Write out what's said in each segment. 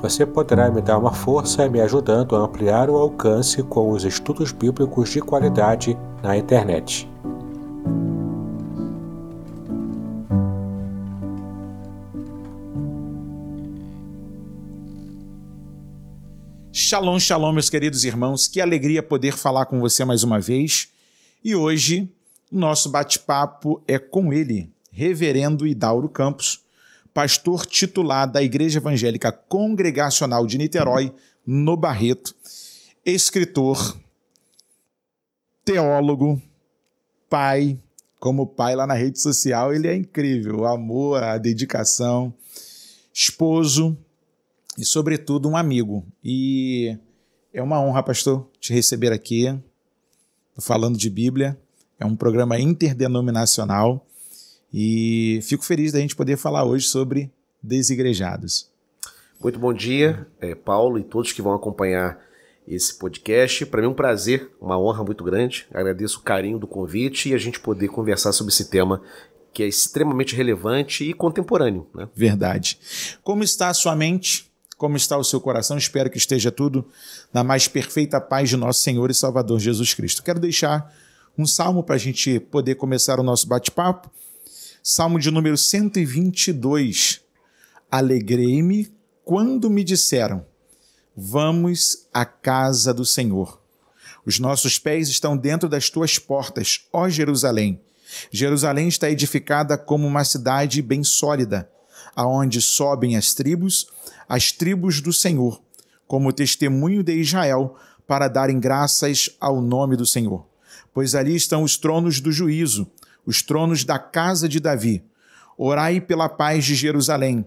Você poderá me dar uma força me ajudando a ampliar o alcance com os estudos bíblicos de qualidade na internet. Shalom, shalom, meus queridos irmãos. Que alegria poder falar com você mais uma vez. E hoje, nosso bate-papo é com ele, Reverendo Idauro Campos, pastor titular da Igreja Evangélica Congregacional de Niterói, no Barreto, escritor, teólogo, pai, como pai lá na rede social, ele é incrível, o amor, a dedicação, esposo e, sobretudo, um amigo. E é uma honra, pastor, te receber aqui, falando de Bíblia. É um programa interdenominacional e fico feliz da gente poder falar hoje sobre desigrejados. Muito bom dia, é, Paulo e todos que vão acompanhar esse podcast. Para mim é um prazer, uma honra muito grande. Agradeço o carinho do convite e a gente poder conversar sobre esse tema que é extremamente relevante e contemporâneo. Né? Verdade. Como está a sua mente? Como está o seu coração? Espero que esteja tudo na mais perfeita paz de nosso Senhor e Salvador Jesus Cristo. Quero deixar um salmo para a gente poder começar o nosso bate-papo. Salmo de número 122. Alegrei-me quando me disseram: Vamos à casa do Senhor. Os nossos pés estão dentro das tuas portas, ó Jerusalém. Jerusalém está edificada como uma cidade bem sólida, aonde sobem as tribos, as tribos do Senhor, como testemunho de Israel, para darem graças ao nome do Senhor. Pois ali estão os tronos do juízo, os tronos da casa de Davi. Orai pela paz de Jerusalém.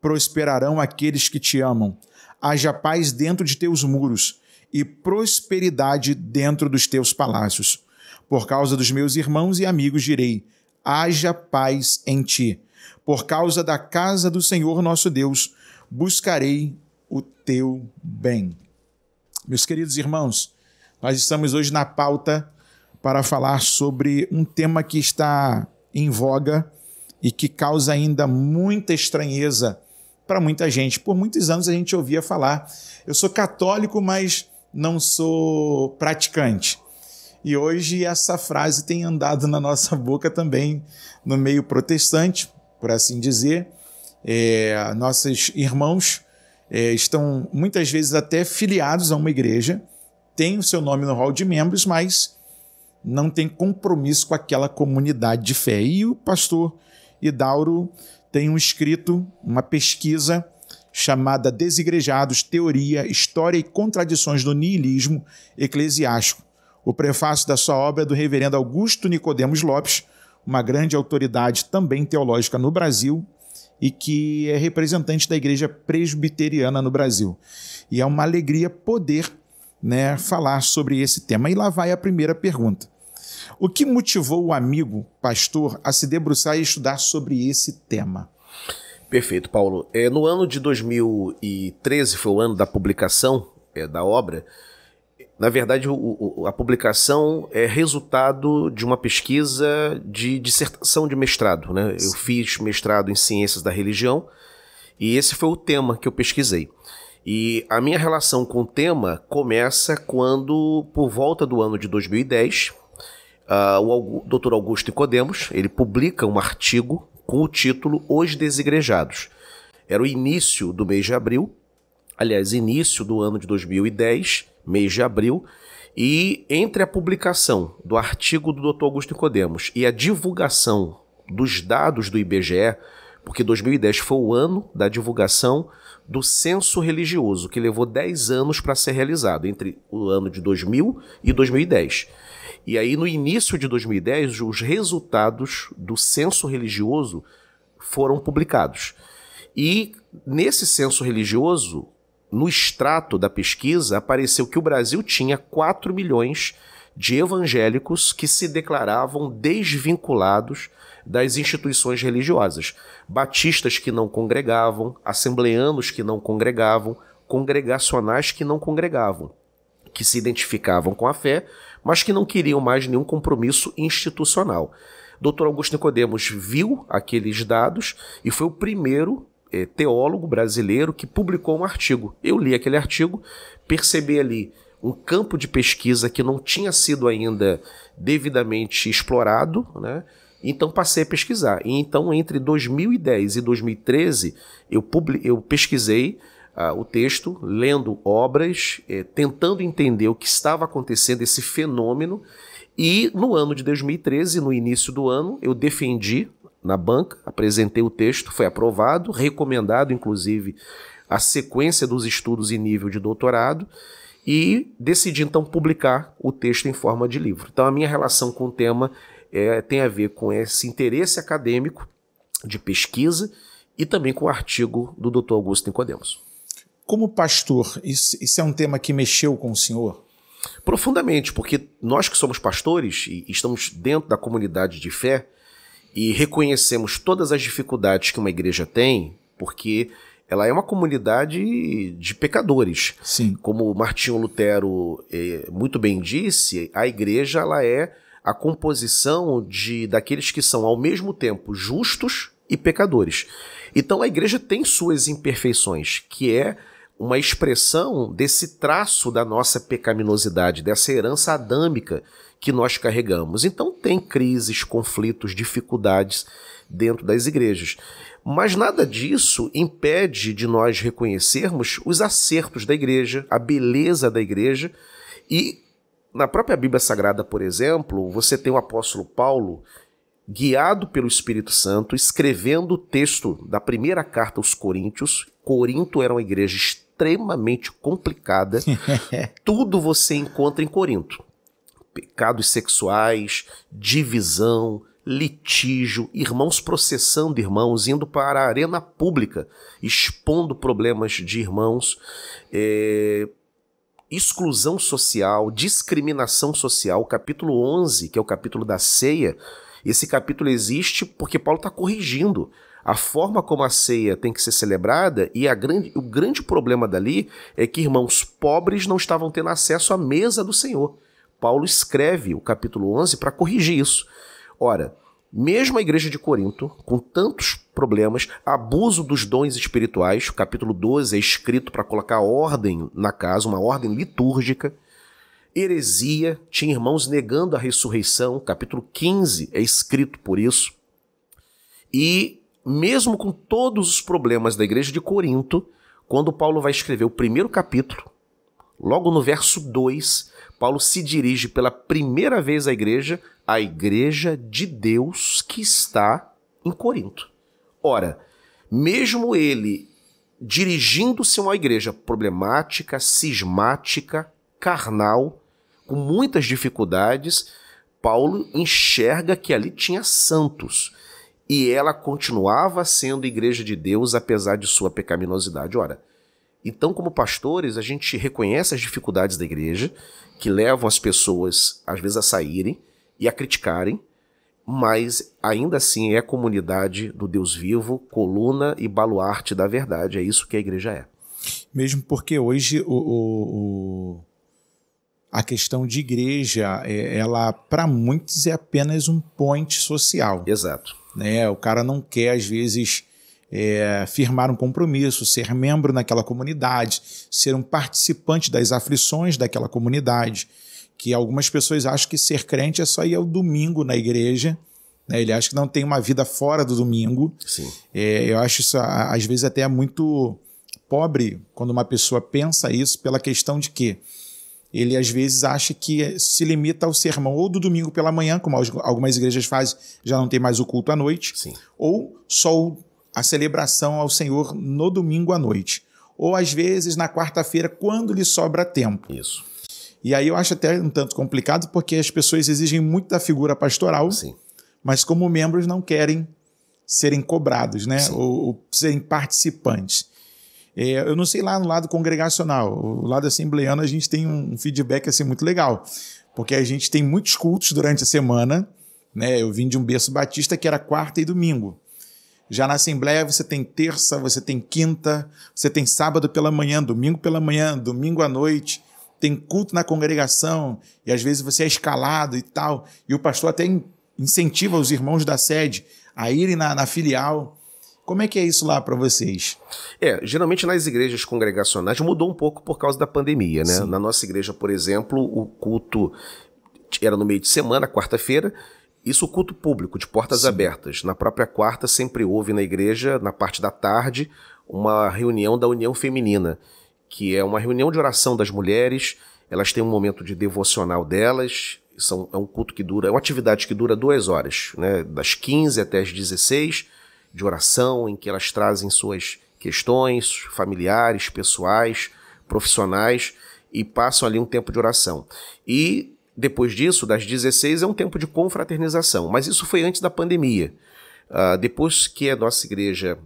Prosperarão aqueles que te amam. Haja paz dentro de teus muros e prosperidade dentro dos teus palácios. Por causa dos meus irmãos e amigos direi: haja paz em ti. Por causa da casa do Senhor nosso Deus, buscarei o teu bem. Meus queridos irmãos, nós estamos hoje na pauta para falar sobre um tema que está em voga e que causa ainda muita estranheza para muita gente. Por muitos anos a gente ouvia falar: eu sou católico, mas não sou praticante. E hoje essa frase tem andado na nossa boca também no meio protestante, por assim dizer. É, nossos irmãos é, estão muitas vezes até filiados a uma igreja, têm o seu nome no hall de membros, mas não tem compromisso com aquela comunidade de fé. E o pastor Hidauro tem um escrito, uma pesquisa chamada Desigrejados, Teoria, História e Contradições do Niilismo Eclesiástico. O prefácio da sua obra é do reverendo Augusto Nicodemos Lopes, uma grande autoridade também teológica no Brasil e que é representante da Igreja Presbiteriana no Brasil. E é uma alegria poder né, falar sobre esse tema. E lá vai a primeira pergunta. O que motivou o amigo pastor a se debruçar e estudar sobre esse tema? Perfeito, Paulo. É, no ano de 2013 foi o ano da publicação é, da obra. Na verdade, o, o, a publicação é resultado de uma pesquisa de dissertação de mestrado. Né? Eu fiz mestrado em ciências da religião e esse foi o tema que eu pesquisei. E a minha relação com o tema começa quando, por volta do ano de 2010, uh, o Dr. Augusto Nicodemos, ele publica um artigo com o título Os Desigrejados. Era o início do mês de abril, aliás, início do ano de 2010, mês de abril, E entre a publicação do artigo do Dr. Augusto Nicodemos e a divulgação dos dados do IBGE, porque 2010 foi o ano da divulgação do censo religioso, que levou 10 anos para ser realizado, entre o ano de 2000 e 2010. E aí, no início de 2010, os resultados do censo religioso foram publicados. E nesse censo religioso, no extrato da pesquisa, apareceu que o Brasil tinha 4 milhões de evangélicos que se declaravam desvinculados das instituições religiosas. Batistas que não congregavam, assembleanos que não congregavam, congregacionais que não congregavam, que se identificavam com a fé, mas que não queriam mais nenhum compromisso institucional. Dr. Augusto Nicodemos viu aqueles dados e foi o primeiro é, teólogo brasileiro que publicou um artigo. Eu li aquele artigo, percebi ali um campo de pesquisa que não tinha sido ainda devidamente explorado, né? Então passei a pesquisar. E então, entre 2010 e 2013, eu, eu pesquisei uh, o texto, lendo obras, eh, tentando entender o que estava acontecendo, esse fenômeno. E no ano de 2013, no início do ano, eu defendi na banca, apresentei o texto, foi aprovado, recomendado, inclusive, a sequência dos estudos em nível de doutorado e decidi então publicar o texto em forma de livro. Então a minha relação com o tema é, tem a ver com esse interesse acadêmico de pesquisa e também com o artigo do Dr. Augusto Nicodemos. Como pastor, isso, isso é um tema que mexeu com o senhor? Profundamente, porque nós que somos pastores e estamos dentro da comunidade de fé e reconhecemos todas as dificuldades que uma igreja tem, porque ela é uma comunidade de pecadores. Sim. Como Martinho Lutero eh, muito bem disse, a igreja ela é a composição de daqueles que são ao mesmo tempo justos e pecadores. Então a igreja tem suas imperfeições, que é uma expressão desse traço da nossa pecaminosidade, dessa herança adâmica que nós carregamos. Então tem crises, conflitos, dificuldades dentro das igrejas. Mas nada disso impede de nós reconhecermos os acertos da igreja, a beleza da igreja e na própria Bíblia Sagrada, por exemplo, você tem o apóstolo Paulo guiado pelo Espírito Santo, escrevendo o texto da primeira carta aos Coríntios. Corinto era uma igreja extremamente complicada. Tudo você encontra em Corinto: pecados sexuais, divisão, litígio, irmãos processando irmãos, indo para a arena pública, expondo problemas de irmãos. É, exclusão social, discriminação social, capítulo 11, que é o capítulo da ceia, esse capítulo existe porque Paulo está corrigindo a forma como a ceia tem que ser celebrada e a grande, o grande problema dali é que irmãos pobres não estavam tendo acesso à mesa do Senhor. Paulo escreve o capítulo 11 para corrigir isso. Ora, mesmo a igreja de Corinto, com tantos problemas, abuso dos dons espirituais, o capítulo 12 é escrito para colocar ordem na casa, uma ordem litúrgica. Heresia, tinha irmãos negando a ressurreição, capítulo 15 é escrito por isso. E mesmo com todos os problemas da igreja de Corinto, quando Paulo vai escrever o primeiro capítulo, logo no verso 2, Paulo se dirige pela primeira vez à igreja a igreja de Deus que está em Corinto. Ora, mesmo ele dirigindo-se a uma igreja problemática, cismática, carnal, com muitas dificuldades, Paulo enxerga que ali tinha santos e ela continuava sendo igreja de Deus apesar de sua pecaminosidade. Ora, então, como pastores, a gente reconhece as dificuldades da igreja que levam as pessoas, às vezes, a saírem, e a criticarem, mas ainda assim é a comunidade do Deus vivo, coluna e baluarte da verdade. É isso que a igreja é. Mesmo porque hoje o, o, o a questão de igreja, é, ela para muitos é apenas um point social. Exato. Né? O cara não quer às vezes é, firmar um compromisso, ser membro naquela comunidade, ser um participante das aflições daquela comunidade que algumas pessoas acham que ser crente é só ir ao domingo na igreja. Né? Ele acha que não tem uma vida fora do domingo. É, eu acho isso, às vezes, até muito pobre quando uma pessoa pensa isso pela questão de que ele às vezes acha que se limita ao sermão ou do domingo pela manhã, como algumas igrejas fazem, já não tem mais o culto à noite, Sim. ou só a celebração ao Senhor no domingo à noite, ou às vezes na quarta-feira, quando lhe sobra tempo. Isso. E aí eu acho até um tanto complicado, porque as pessoas exigem muito da figura pastoral, Sim. mas como membros não querem serem cobrados, né? Ou, ou serem participantes. É, eu não sei lá no lado congregacional, o lado assembleano a gente tem um feedback assim muito legal, porque a gente tem muitos cultos durante a semana, né? Eu vim de um berço batista que era quarta e domingo. Já na Assembleia você tem terça, você tem quinta, você tem sábado pela manhã, domingo pela manhã, domingo à noite, tem culto na congregação e às vezes você é escalado e tal. E o pastor até incentiva os irmãos da sede a irem na, na filial. Como é que é isso lá para vocês? É, geralmente nas igrejas congregacionais mudou um pouco por causa da pandemia, né? Sim. Na nossa igreja, por exemplo, o culto era no meio de semana, quarta-feira, isso o culto público, de portas Sim. abertas. Na própria quarta sempre houve na igreja, na parte da tarde, uma reunião da União Feminina, que é uma reunião de oração das mulheres, elas têm um momento de devocional delas, são, é um culto que dura, é uma atividade que dura duas horas, né? Das 15 até as 16, de oração, em que elas trazem suas questões familiares, pessoais, profissionais e passam ali um tempo de oração. E depois disso, das 16, é um tempo de confraternização, mas isso foi antes da pandemia. Uh, depois que a nossa igreja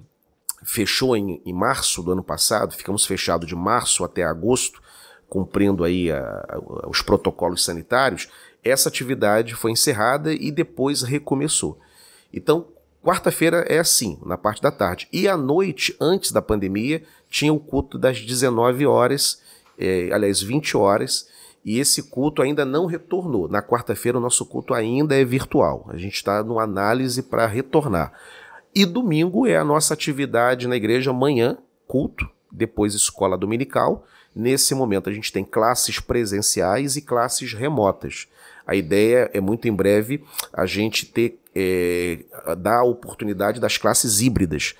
fechou em, em, março do ano passado, ficamos fechados de março até agosto, cumprindo aí a, a, os protocolos sanitários, essa atividade foi encerrada e depois recomeçou. Então, quarta-feira é assim, na parte da tarde. E à noite, antes da pandemia, tinha o culto das 19 horas, é, aliás, 20 horas, e esse culto ainda não retornou. Na quarta-feira, o nosso culto ainda é virtual. A gente está numa análise para retornar. E domingo é a nossa atividade na igreja, amanhã, culto, depois escola dominical. Nesse momento, a gente tem classes presenciais e classes remotas. A ideia é muito em breve a gente ter é, dar a oportunidade das classes híbridas,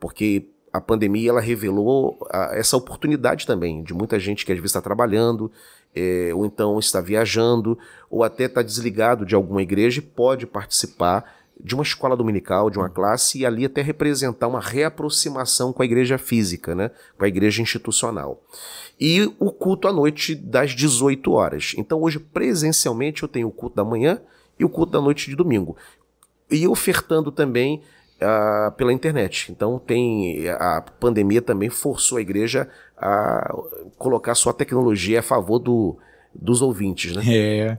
porque a pandemia ela revelou a, essa oportunidade também de muita gente que às vezes está trabalhando, é, ou então está viajando, ou até está desligado de alguma igreja e pode participar de uma escola dominical, de uma classe, e ali até representar uma reaproximação com a igreja física, né? com a igreja institucional. E o culto à noite das 18 horas. Então hoje, presencialmente, eu tenho o culto da manhã e o culto da noite de domingo. E ofertando também uh, pela internet. Então tem a pandemia também forçou a igreja a colocar sua tecnologia a favor do, dos ouvintes. Né? É.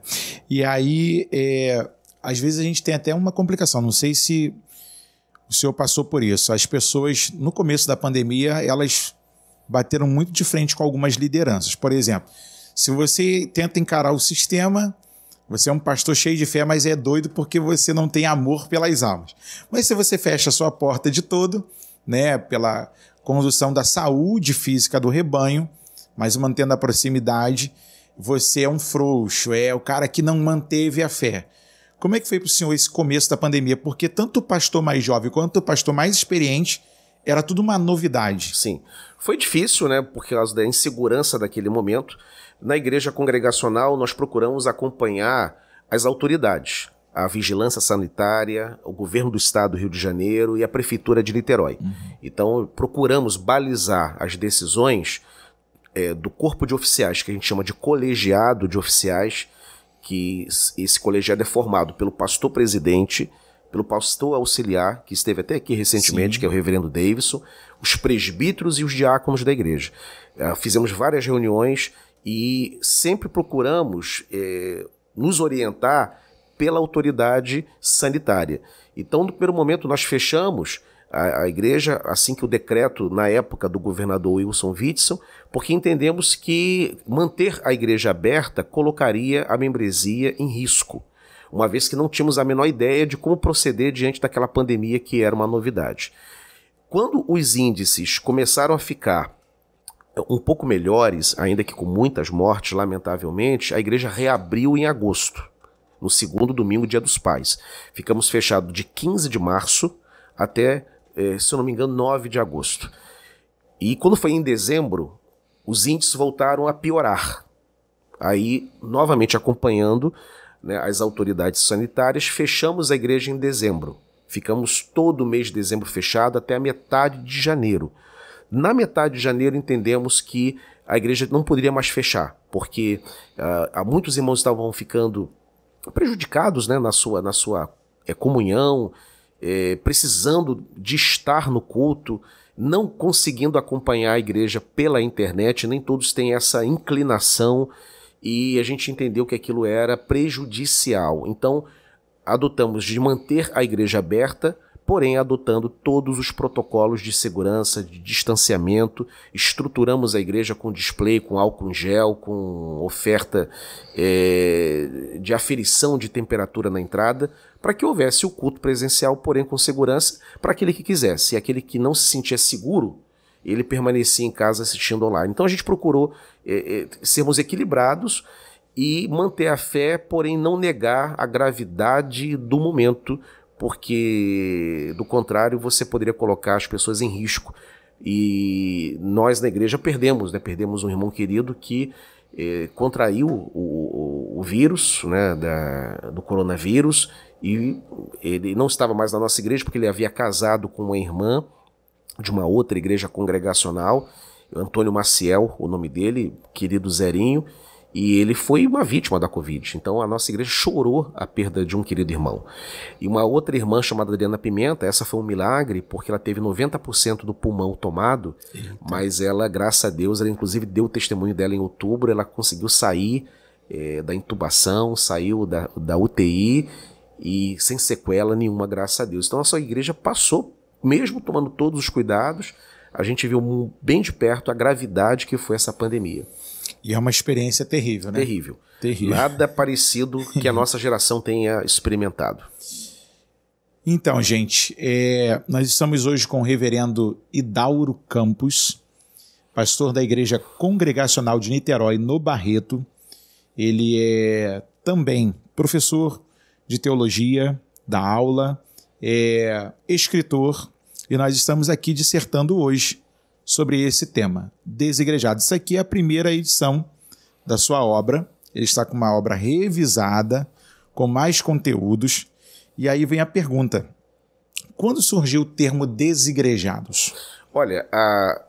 E aí, é, às vezes a gente tem até uma complicação. Não sei se o senhor passou por isso. As pessoas, no começo da pandemia, elas bateram muito de frente com algumas lideranças. Por exemplo, se você tenta encarar o sistema, você é um pastor cheio de fé, mas é doido porque você não tem amor pelas almas. Mas se você fecha a sua porta de todo, né, pela condução da saúde física do rebanho, mas mantendo a proximidade, você é um frouxo, é o cara que não manteve a fé. Como é que foi para o senhor esse começo da pandemia? Porque tanto o pastor mais jovem quanto o pastor mais experiente era tudo uma novidade. Sim. Foi difícil, né, por causa da insegurança daquele momento. Na igreja congregacional, nós procuramos acompanhar as autoridades, a vigilância sanitária, o governo do estado do Rio de Janeiro e a prefeitura de Niterói. Uhum. Então, procuramos balizar as decisões é, do corpo de oficiais, que a gente chama de colegiado de oficiais, que esse colegiado é formado pelo pastor presidente, pelo pastor auxiliar, que esteve até aqui recentemente, Sim. que é o reverendo Davidson, os presbíteros e os diáconos da igreja. Uh, fizemos várias reuniões e sempre procuramos é, nos orientar pela autoridade sanitária. Então, no primeiro momento, nós fechamos a, a, igreja, assim que o decreto, na época do governador Wilson Witzel, porque entendemos que manter a igreja aberta colocaria a membresia em risco, uma vez que não tínhamos a menor ideia de como proceder diante daquela pandemia que era uma novidade. Quando os índices começaram a ficar um pouco melhores, ainda que com muitas mortes, lamentavelmente, a igreja reabriu em agosto, no segundo domingo, dia dos pais. Ficamos fechados de 15 de março até, eh, se eu não me engano, 9 de agosto. E quando foi em dezembro, os índices voltaram a piorar. Aí, novamente acompanhando né, as autoridades sanitárias, fechamos a igreja em dezembro. Ficamos todo o mês de dezembro fechado até a metade de janeiro. Na metade de janeiro entendemos que a igreja não poderia mais fechar, porque uh, muitos irmãos estavam ficando prejudicados né, na sua, na sua é, comunhão, é, precisando de estar no culto, não conseguindo acompanhar a igreja pela internet, nem todos têm essa inclinação e a gente entendeu que aquilo era prejudicial. Então, adotamos de manter a igreja aberta, porém adotando todos os protocolos de segurança, de distanciamento. Estruturamos a igreja com display, com álcool em gel, com oferta é, de aferição de temperatura na entrada, para que houvesse o culto presencial, porém com segurança, para aquele que quisesse. E aquele que não se sentia seguro, ele permanecia em casa assistindo online. Então a gente procurou é, é, sermos equilibrados e manter a fé, porém não negar a gravidade do momento, porque do contrário você poderia colocar as pessoas em risco. E nós na igreja perdemos, né? Perdemos um irmão querido que eh, contraiu o, o, o, vírus, né, da, do coronavírus, e ele não estava mais na nossa igreja porque ele havia casado com uma irmã de uma outra igreja congregacional, Antônio Maciel, o nome dele, querido Zerinho, e ele foi uma vítima da Covid. Então a nossa igreja chorou a perda de um querido irmão. E uma outra irmã chamada Adriana Pimenta, essa foi um milagre, porque ela teve 90% do pulmão tomado, Eita. mas ela, graças a Deus, ela inclusive deu o testemunho dela em outubro, ela conseguiu sair é, da intubação, saiu da, da UTI e sem sequela nenhuma, graças a Deus. Então a nossa igreja passou, mesmo tomando todos os cuidados, a gente viu bem de perto a gravidade que foi essa pandemia. E é uma experiência terrível, né? Terrível. terrível. Nada parecido que a nossa geração tenha experimentado. Então, gente, é, nós estamos hoje com o reverendo Idauro Campos, pastor da Igreja Congregacional de Niterói, no Barreto. Ele é também professor de teologia, da aula, é escritor, e nós estamos aqui dissertando hoje sobre esse tema, Desigrejado. Isso aqui é a primeira edição da sua obra. Ele está com uma obra revisada, com mais conteúdos. E aí vem a pergunta: quando surgiu o termo desigrejados? Olha, a...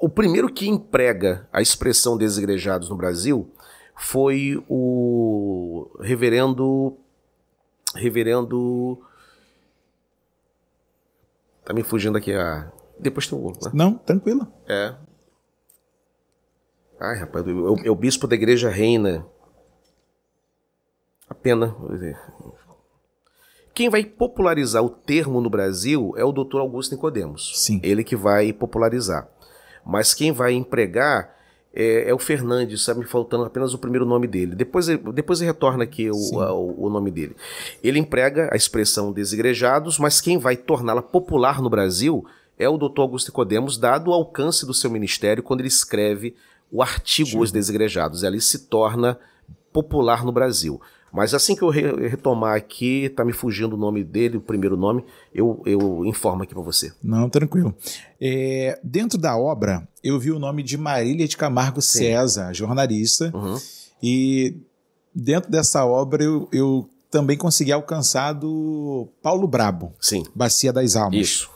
o primeiro que emprega a expressão desigrejados no Brasil foi o reverendo. Reverendo. Tá me fugindo aqui a. Depois tem o outro, né? Não, tranquilo. É. Ai, rapaz, é o bispo da igreja reina. A pena. Quem vai popularizar o termo no Brasil é o doutor Augusto Nicodemos. Sim. Ele que vai popularizar. Mas quem vai empregar é, é, o Fernandes, está me faltando apenas o primeiro nome dele. Depois, depois retorna aqui o, a, o, o, nome dele. Ele emprega a expressão desigrejados, mas quem vai torná-la popular no Brasil é o Dr. Augusto Nicodemos, dado o alcance do seu ministério quando ele escreve o artigo Sim. Os Desigrejados. Ela se torna popular no Brasil. Mas assim que eu re retomar aqui, tá me fugindo o nome dele, o primeiro nome, eu, eu informo aqui para você. Não, tranquilo. É, dentro da obra, eu vi o nome de Marília de Camargo Sim. César, jornalista, uhum. e dentro dessa obra eu, eu também consegui alcançar do Paulo Brabo, Sim. Bacia das Almas. Isso.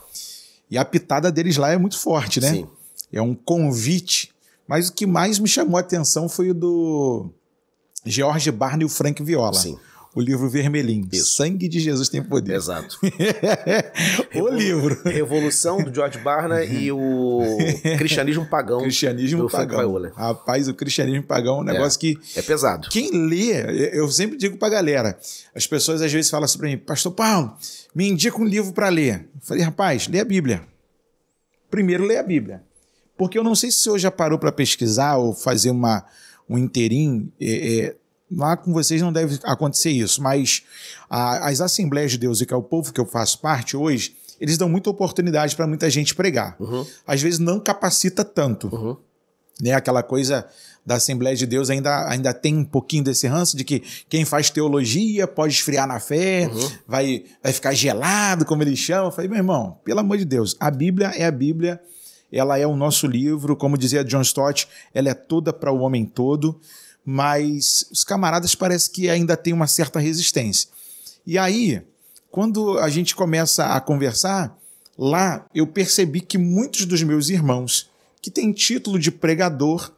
E a pitada deles lá é muito forte, né? Sim. É um convite. Mas o que mais me chamou a atenção foi o do George Barney e o Frank Viola. Sim. O livro vermelhinho. Isso. Sangue de Jesus tem poder. Exato. o livro. Revolução do George Barney e o cristianismo pagão. Cristianismo do pagão. Frank Rapaz, o cristianismo pagão é um negócio é. que. É pesado. Quem lê, eu sempre digo pra galera. As pessoas às vezes falam assim pra mim, Pastor Paulo, me indica um livro para ler. Eu falei, rapaz, lê a Bíblia. Primeiro lê a Bíblia. Porque eu não sei se o senhor já parou para pesquisar ou fazer uma, um interim. É, é, lá com vocês não deve acontecer isso, mas a, as Assembleias de Deus, e que é o povo que eu faço parte hoje, eles dão muita oportunidade para muita gente pregar. Uhum. Às vezes não capacita tanto. Uhum. Né? Aquela coisa da Assembleia de Deus ainda, ainda tem um pouquinho desse ranço de que quem faz teologia pode esfriar na fé, uhum. vai, vai ficar gelado, como eles chamam. Eu falei, meu irmão, pelo amor de Deus, a Bíblia é a Bíblia, ela é o nosso livro, como dizia John Stott, ela é toda para o homem todo, mas os camaradas parece que ainda têm uma certa resistência. E aí, quando a gente começa a conversar, lá eu percebi que muitos dos meus irmãos que têm título de pregador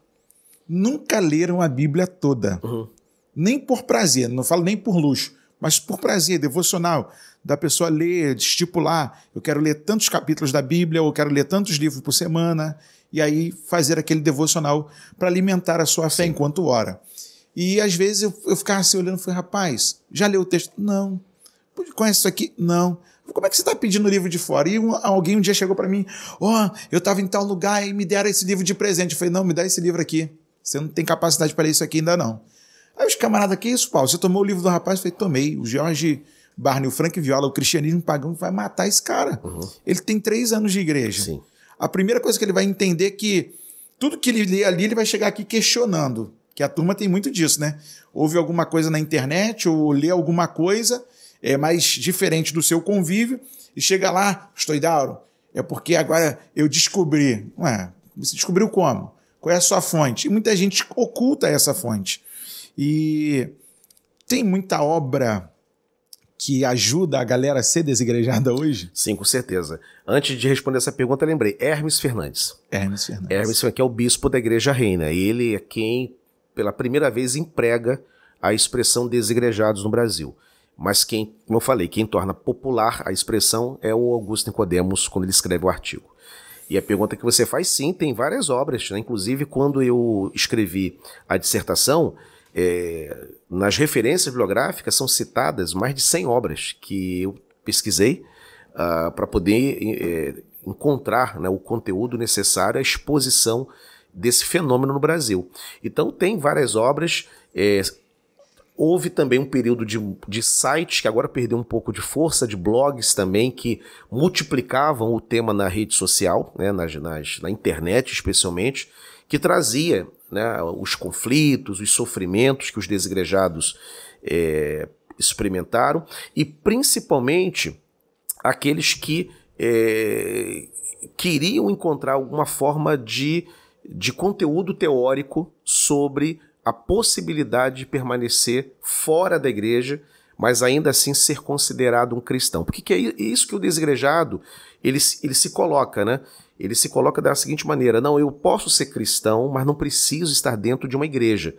nunca leram a Bíblia toda. Uhum. Nem por prazer, não falo nem por luxo, mas por prazer, devocional, da pessoa ler, de estipular. Eu quero ler tantos capítulos da Bíblia, ou eu quero ler tantos livros por semana, e aí fazer aquele devocional para alimentar a sua fé Sim. enquanto ora. E às vezes eu, eu ficava assim olhando e falei, rapaz, já leu o texto? Não. Conhece isso aqui? Não. Como é que você está pedindo o livro de fora? E um, alguém um dia chegou para mim, ó, oh, eu estava em tal lugar e me deram esse livro de presente. Eu falei, não, me dá esse livro aqui. Você não tem capacidade para ler isso aqui ainda não. Aí os camaradas, que isso, Paulo? Você tomou o livro do rapaz? Eu falei, tomei. O Jorge Barney, o Frank Viola, o cristianismo pagão vai matar esse cara. Uhum. Ele tem três anos de igreja. Sim. A primeira coisa que ele vai entender é que tudo que ele lê ali, ele vai chegar aqui questionando. Que a turma tem muito disso, né? Ouve alguma coisa na internet ou lê alguma coisa é mais diferente do seu convívio e chega lá, Stoidauro, é porque agora eu descobri. Ué, você descobriu como? Qual é a sua fonte? E muita gente oculta essa fonte. E tem muita obra que ajuda a galera a ser desigrejada hoje? Sim, com certeza. Antes de responder essa pergunta, lembrei. Hermes Fernandes. Hermes Fernandes. Hermes, que é o bispo da Igreja Reina. Ele é quem, pela primeira vez, emprega a expressão desigrejados no Brasil. Mas quem, como eu falei, quem torna popular a expressão é o Augusto Nicodemos quando ele escreve o artigo. E a pergunta que você faz, sim, tem várias obras. Né? Inclusive, quando eu escrevi a dissertação, é, nas referências bibliográficas são citadas mais de 100 obras que eu pesquisei uh, para poder é, encontrar né, o conteúdo necessário à exposição desse fenômeno no Brasil. Então tem várias obras. É, houve também um período de, de sites que agora perdeu um pouco de força, de blogs também que multiplicavam o tema na rede social, né, nas, nas, na internet especialmente, que trazia né, os conflitos, os sofrimentos que os desigrejados é, experimentaram e principalmente aqueles que é, queriam encontrar alguma forma de, de conteúdo teórico sobre a possibilidade de permanecer fora da igreja, mas ainda assim ser considerado um cristão. Porque que é isso que o desigrejado ele, ele se coloca, né? ele se coloca da seguinte maneira: não, eu posso ser cristão, mas não preciso estar dentro de uma igreja.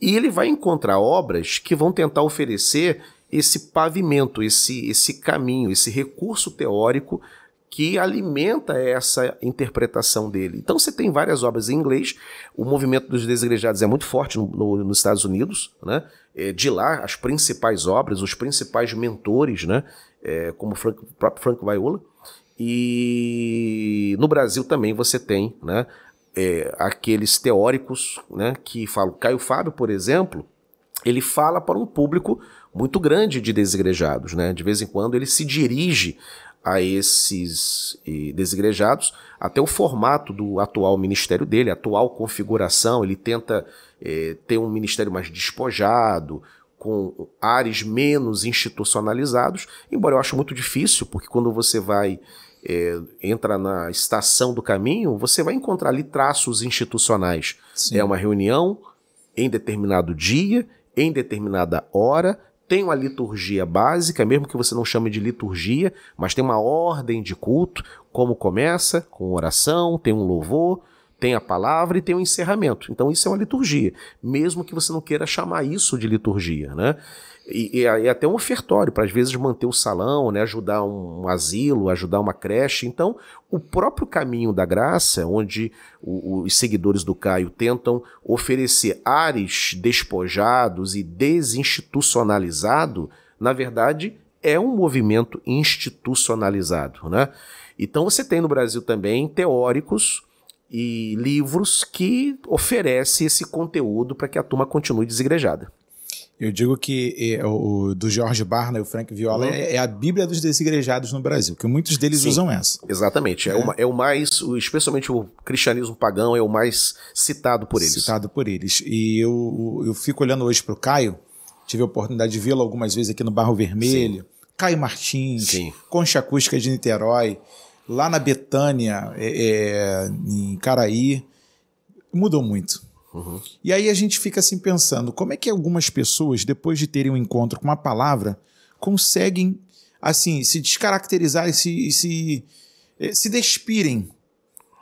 E ele vai encontrar obras que vão tentar oferecer esse pavimento, esse, esse caminho, esse recurso teórico que alimenta essa interpretação dele. Então você tem várias obras em inglês. O movimento dos desigrejados é muito forte no, no, nos Estados Unidos, né? É, de lá as principais obras, os principais mentores, né? É, como Frank, o próprio Frank Viola. E no Brasil também você tem né, é, aqueles teóricos né, que falam. Caio Fábio, por exemplo, ele fala para um público muito grande de desigrejados. Né? De vez em quando ele se dirige a esses desigrejados, até o formato do atual ministério dele, a atual configuração, ele tenta é, ter um ministério mais despojado, com ares menos institucionalizados, embora eu acho muito difícil, porque quando você vai é, entra na estação do caminho, você vai encontrar ali traços institucionais. Sim. É uma reunião em determinado dia, em determinada hora, tem uma liturgia básica, mesmo que você não chame de liturgia, mas tem uma ordem de culto, como começa, com oração, tem um louvor, tem a palavra e tem um encerramento. Então isso é uma liturgia, mesmo que você não queira chamar isso de liturgia, né? E, e, e até um ofertório para às vezes manter o salão, né, ajudar um, um, asilo, ajudar uma creche. Então, o próprio caminho da graça, onde o, os seguidores do Caio tentam oferecer ares despojados e desinstitucionalizado, na verdade é um movimento institucionalizado, né? Então você tem no Brasil também teóricos e livros que oferecem esse conteúdo para que a turma continue desigrejada. Eu digo que é, o do Jorge Barna e o Frank Viola uhum. é, é, a Bíblia dos desigrejados no Brasil, que muitos deles Sim, usam essa. Exatamente. É. É, o, é o mais, especialmente o cristianismo pagão, é o mais citado por eles. Citado por eles. E eu, eu fico olhando hoje para o Caio, tive a oportunidade de vê-lo algumas vezes aqui no Barro Vermelho. Sim. Caio Martins, Sim. Concha Acústica de Niterói, lá na Betânia, é, é, em Caraí. Mudou muito Uhum. E aí a gente fica assim pensando, como é que algumas pessoas, depois de terem um encontro com uma palavra, conseguem assim se descaracterizar e se, se, eh, se despirem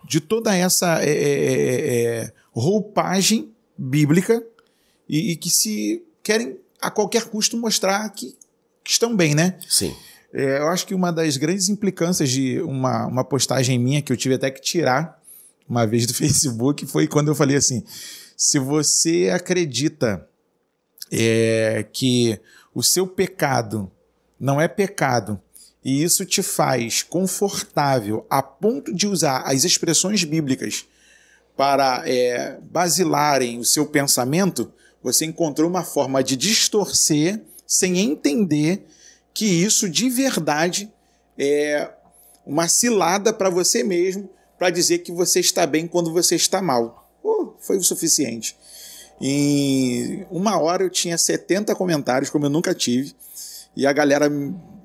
de toda essa é, é, roupagem bíblica e, e, que se querem a qualquer custo mostrar que, que estão bem, né? Sim. É, eu acho que uma das grandes implicâncias de uma, uma postagem minha que eu tive até que tirar uma vez do Facebook foi quando eu falei assim: se você acredita é, que o seu pecado não é pecado e isso te faz confortável a ponto de usar as expressões bíblicas para é, basilarem o seu pensamento, você encontrou uma forma de distorcer sem entender que isso de verdade é uma cilada para você mesmo para dizer que você está bem quando você está mal. Oh, foi o suficiente. Em uma hora eu tinha 70 comentários, como eu nunca tive, e a galera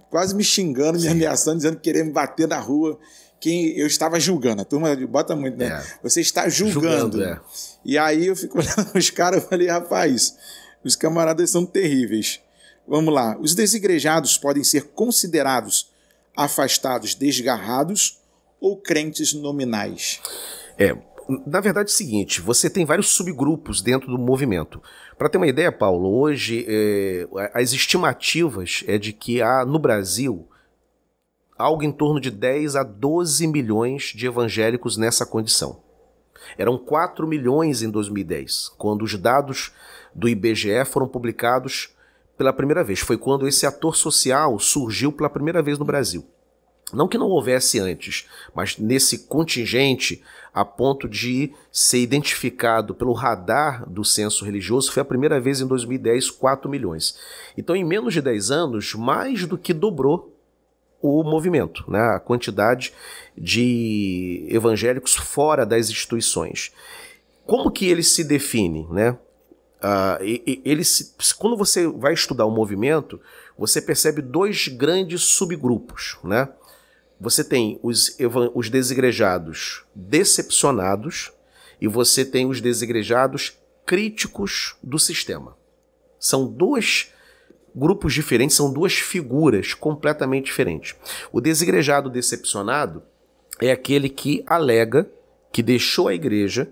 quase me xingando, me ameaçando, dizendo que queria me bater na rua. Quem eu estava julgando. A turma bota muito, né? É. Você está julgando. julgando é. E aí eu fico olhando os caras e falei, rapaz, os camaradas são terríveis. Vamos lá. Os desigrejados podem ser considerados afastados, desgarrados ou crentes nominais? É, na verdade é o seguinte, você tem vários subgrupos dentro do movimento. Para ter uma ideia, Paulo, hoje é, as estimativas é de que há no Brasil algo em torno de 10 a 12 milhões de evangélicos nessa condição. Eram 4 milhões em 2010, quando os dados do IBGE foram publicados pela primeira vez. Foi quando esse ator social surgiu pela primeira vez no Brasil. Não que não houvesse antes, mas nesse contingente, a ponto de ser identificado pelo radar do censo religioso, foi a primeira vez em 2010, 4 milhões. Então, em menos de 10 anos, mais do que dobrou o movimento, né? a quantidade de evangélicos fora das instituições. Como que ele se define? Né? Uh, ele se, quando você vai estudar o movimento, você percebe dois grandes subgrupos. Né? Você tem os, os desigrejados decepcionados e você tem os desigrejados críticos do sistema. São dois grupos diferentes, são duas figuras completamente diferentes. O desigrejado decepcionado é aquele que alega que deixou a igreja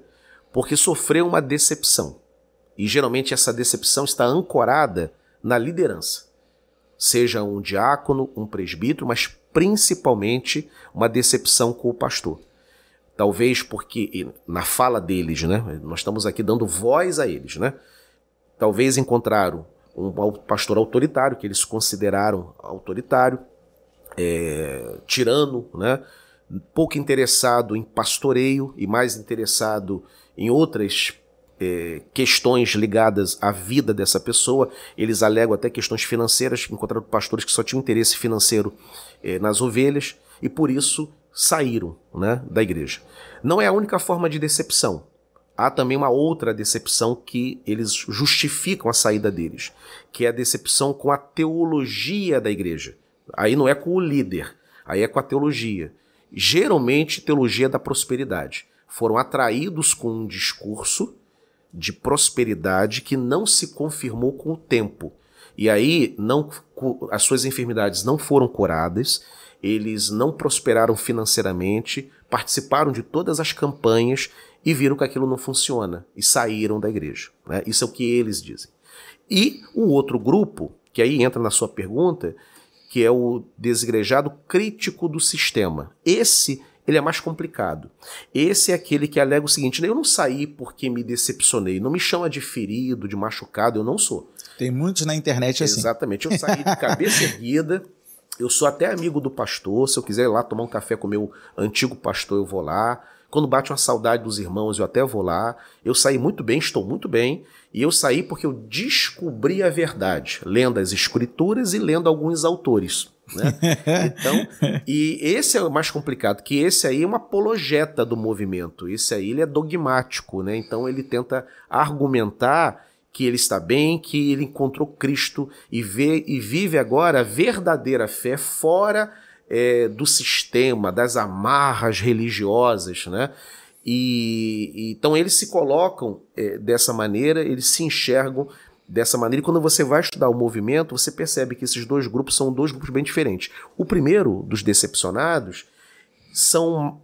porque sofreu uma decepção. E geralmente essa decepção está ancorada na liderança. Seja um diácono, um presbítero, mas principalmente uma decepção com o pastor. Talvez porque, na fala deles, né? Nós estamos aqui dando voz a eles, né? Talvez encontraram um pastor autoritário, que eles consideraram autoritário, é, tirano, né? pouco interessado em pastoreio e mais interessado em outras é, questões ligadas à vida dessa pessoa. Eles alegam até questões financeiras, encontraram pastores que só tinham interesse financeiro é, nas ovelhas e por isso saíram né, da igreja. Não é a única forma de decepção. Há também uma outra decepção que eles justificam a saída deles, que é a decepção com a teologia da igreja. Aí não é com o líder, aí é com a teologia. Geralmente, teologia da prosperidade. Foram atraídos com um discurso de prosperidade que não se confirmou com o tempo. E aí não as suas enfermidades não foram curadas, eles não prosperaram financeiramente, participaram de todas as campanhas e viram que aquilo não funciona e saíram da igreja. Né? Isso é o que eles dizem. E o outro grupo, que aí entra na sua pergunta, que é o desigrejado crítico do sistema. Esse ele é mais complicado. Esse é aquele que alega o seguinte: eu não saí porque me decepcionei, não me chama de ferido, de machucado, eu não sou. Tem muitos na internet assim. Exatamente, eu saí de cabeça erguida. Eu sou até amigo do pastor. Se eu quiser ir lá tomar um café com meu antigo pastor, eu vou lá. Quando bate uma saudade dos irmãos, eu até vou lá. Eu saí muito bem, estou muito bem. E eu saí porque eu descobri a verdade, lendo as escrituras e lendo alguns autores. Né? Então, e esse é o mais complicado, que esse aí é uma apologeta do movimento. Esse aí ele é dogmático, né? Então ele tenta argumentar que ele está bem, que ele encontrou Cristo e vê e vive agora a verdadeira fé fora é, do sistema, das amarras religiosas, né? E, e então eles se colocam é, dessa maneira, eles se enxergam dessa maneira. E quando você vai estudar o movimento, você percebe que esses dois grupos são dois grupos bem diferentes. O primeiro, dos decepcionados, são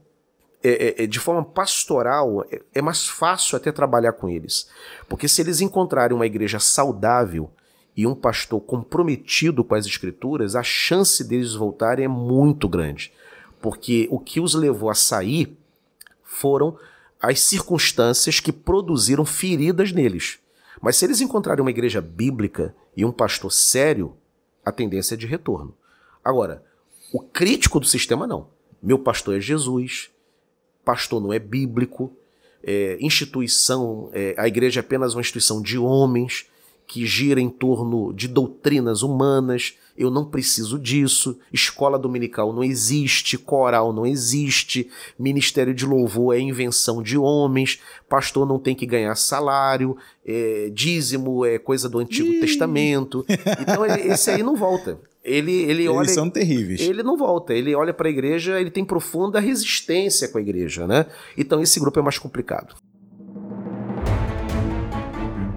é, é, é de forma pastoral, é, é mais fácil até trabalhar com eles. Porque se eles encontrarem uma igreja saudável e um pastor comprometido com as escrituras, a chance deles voltarem é muito grande. Porque o que os levou a sair foram as circunstâncias que produziram feridas neles. Mas se eles encontrarem uma igreja bíblica e um pastor sério, a tendência é de retorno. Agora, o crítico do sistema não. Meu pastor é Jesus, pastor não é bíblico, é, instituição, é, a igreja é apenas uma instituição de homens que gira em torno de doutrinas humanas. Eu não preciso disso. Escola dominical não existe, coral não existe, ministério de louvor é invenção de homens, pastor não tem que ganhar salário, é, dízimo é coisa do Antigo Ih. Testamento. Então esse aí não volta. Ele, ele Eles olha, são terríveis. Ele não volta. Ele olha para a igreja, ele tem profunda resistência com a igreja, né? Então esse grupo é mais complicado.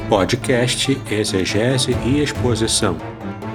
Podcast Exegese e Exposição.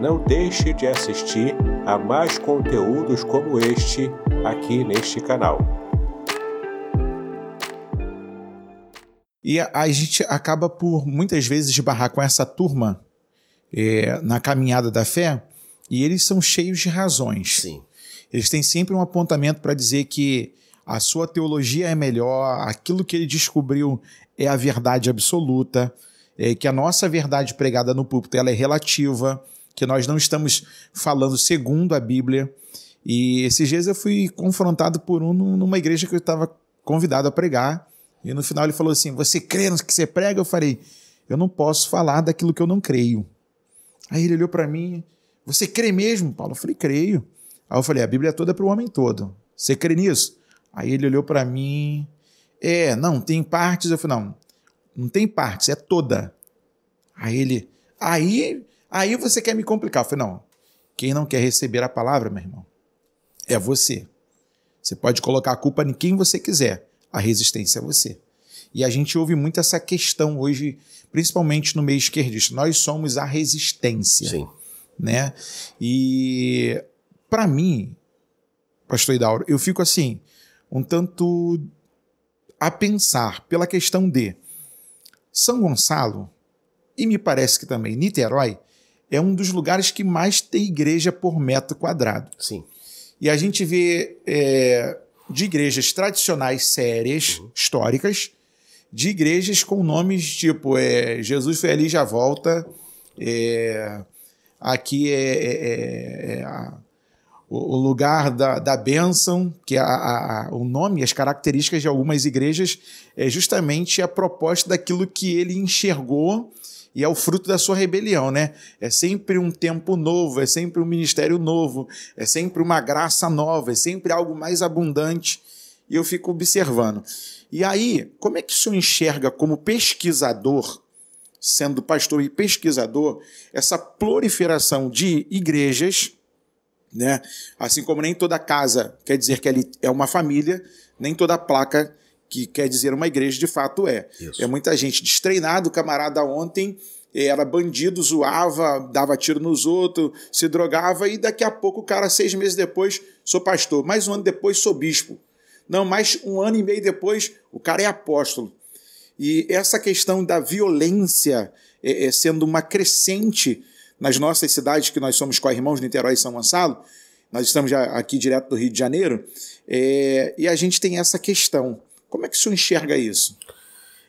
não deixe de assistir a mais conteúdos como este aqui neste canal. E a, a gente acaba por muitas vezes esbarrar com essa turma é, na caminhada da fé e eles são cheios de razões. Sim. Eles têm sempre um apontamento para dizer que a sua teologia é melhor, aquilo que ele descobriu é a verdade absoluta, é que a nossa verdade pregada no púlpito ela é relativa, que nós não estamos falando segundo a Bíblia. E esses dias eu fui confrontado por um numa igreja que eu estava convidado a pregar. E no final ele falou assim: Você crê no que você prega? Eu falei: Eu não posso falar daquilo que eu não creio. Aí ele olhou para mim: Você crê mesmo, Paulo? Eu falei: Creio. Aí eu falei: A Bíblia é toda para o homem todo. Você crê nisso? Aí ele olhou para mim é, não, tem partes. Eu falei, não, não tem partes, é toda. Aí ele, aí, aí você quer me complicar. Eu falei, não, quem não quer receber a palavra, meu irmão, é você. Você pode colocar a culpa em quem você quiser, a resistência é você. E a gente ouve muito essa questão hoje, principalmente no meio esquerdista. Nós somos a resistência. Sim. Né? E para mim, pastor Idauro, eu fico assim, um tanto a pensar pela questão de São Gonçalo, e me parece que também Niterói, é um dos lugares que mais tem igreja por metro quadrado. Sim. E a gente vê é, de igrejas tradicionais sérias, uhum. históricas, de igrejas com nomes tipo é, Jesus foi ali já volta, é, aqui é, é, é a, o lugar da, da bênção, que a, a, o nome e as características de algumas igrejas é justamente a proposta daquilo que ele enxergou e é o fruto da sua rebelião, né? É sempre um tempo novo, é sempre um ministério novo, é sempre uma graça nova, é sempre algo mais abundante. E eu fico observando. E aí, como é que o senhor enxerga como pesquisador, sendo pastor e pesquisador, essa proliferação de igrejas né? Assim como nem toda casa quer dizer que ele é uma família, nem toda placa que quer dizer uma igreja de fato é. Isso. É muita gente destreinado, o camarada ontem era bandido, zoava, dava tiro nos outros, se drogava e daqui a pouco o cara, seis meses depois, sou pastor. Mais um ano depois, sou bispo. Não, mais um ano e meio depois, o cara é apóstolo. E essa questão da violência é, é, sendo uma crescente nas nossas cidades, que nós somos co-irmãos, Niterói e São Gonçalo, nós estamos já aqui direto do Rio de Janeiro, é, e a gente tem essa questão. Como é que o senhor enxerga isso?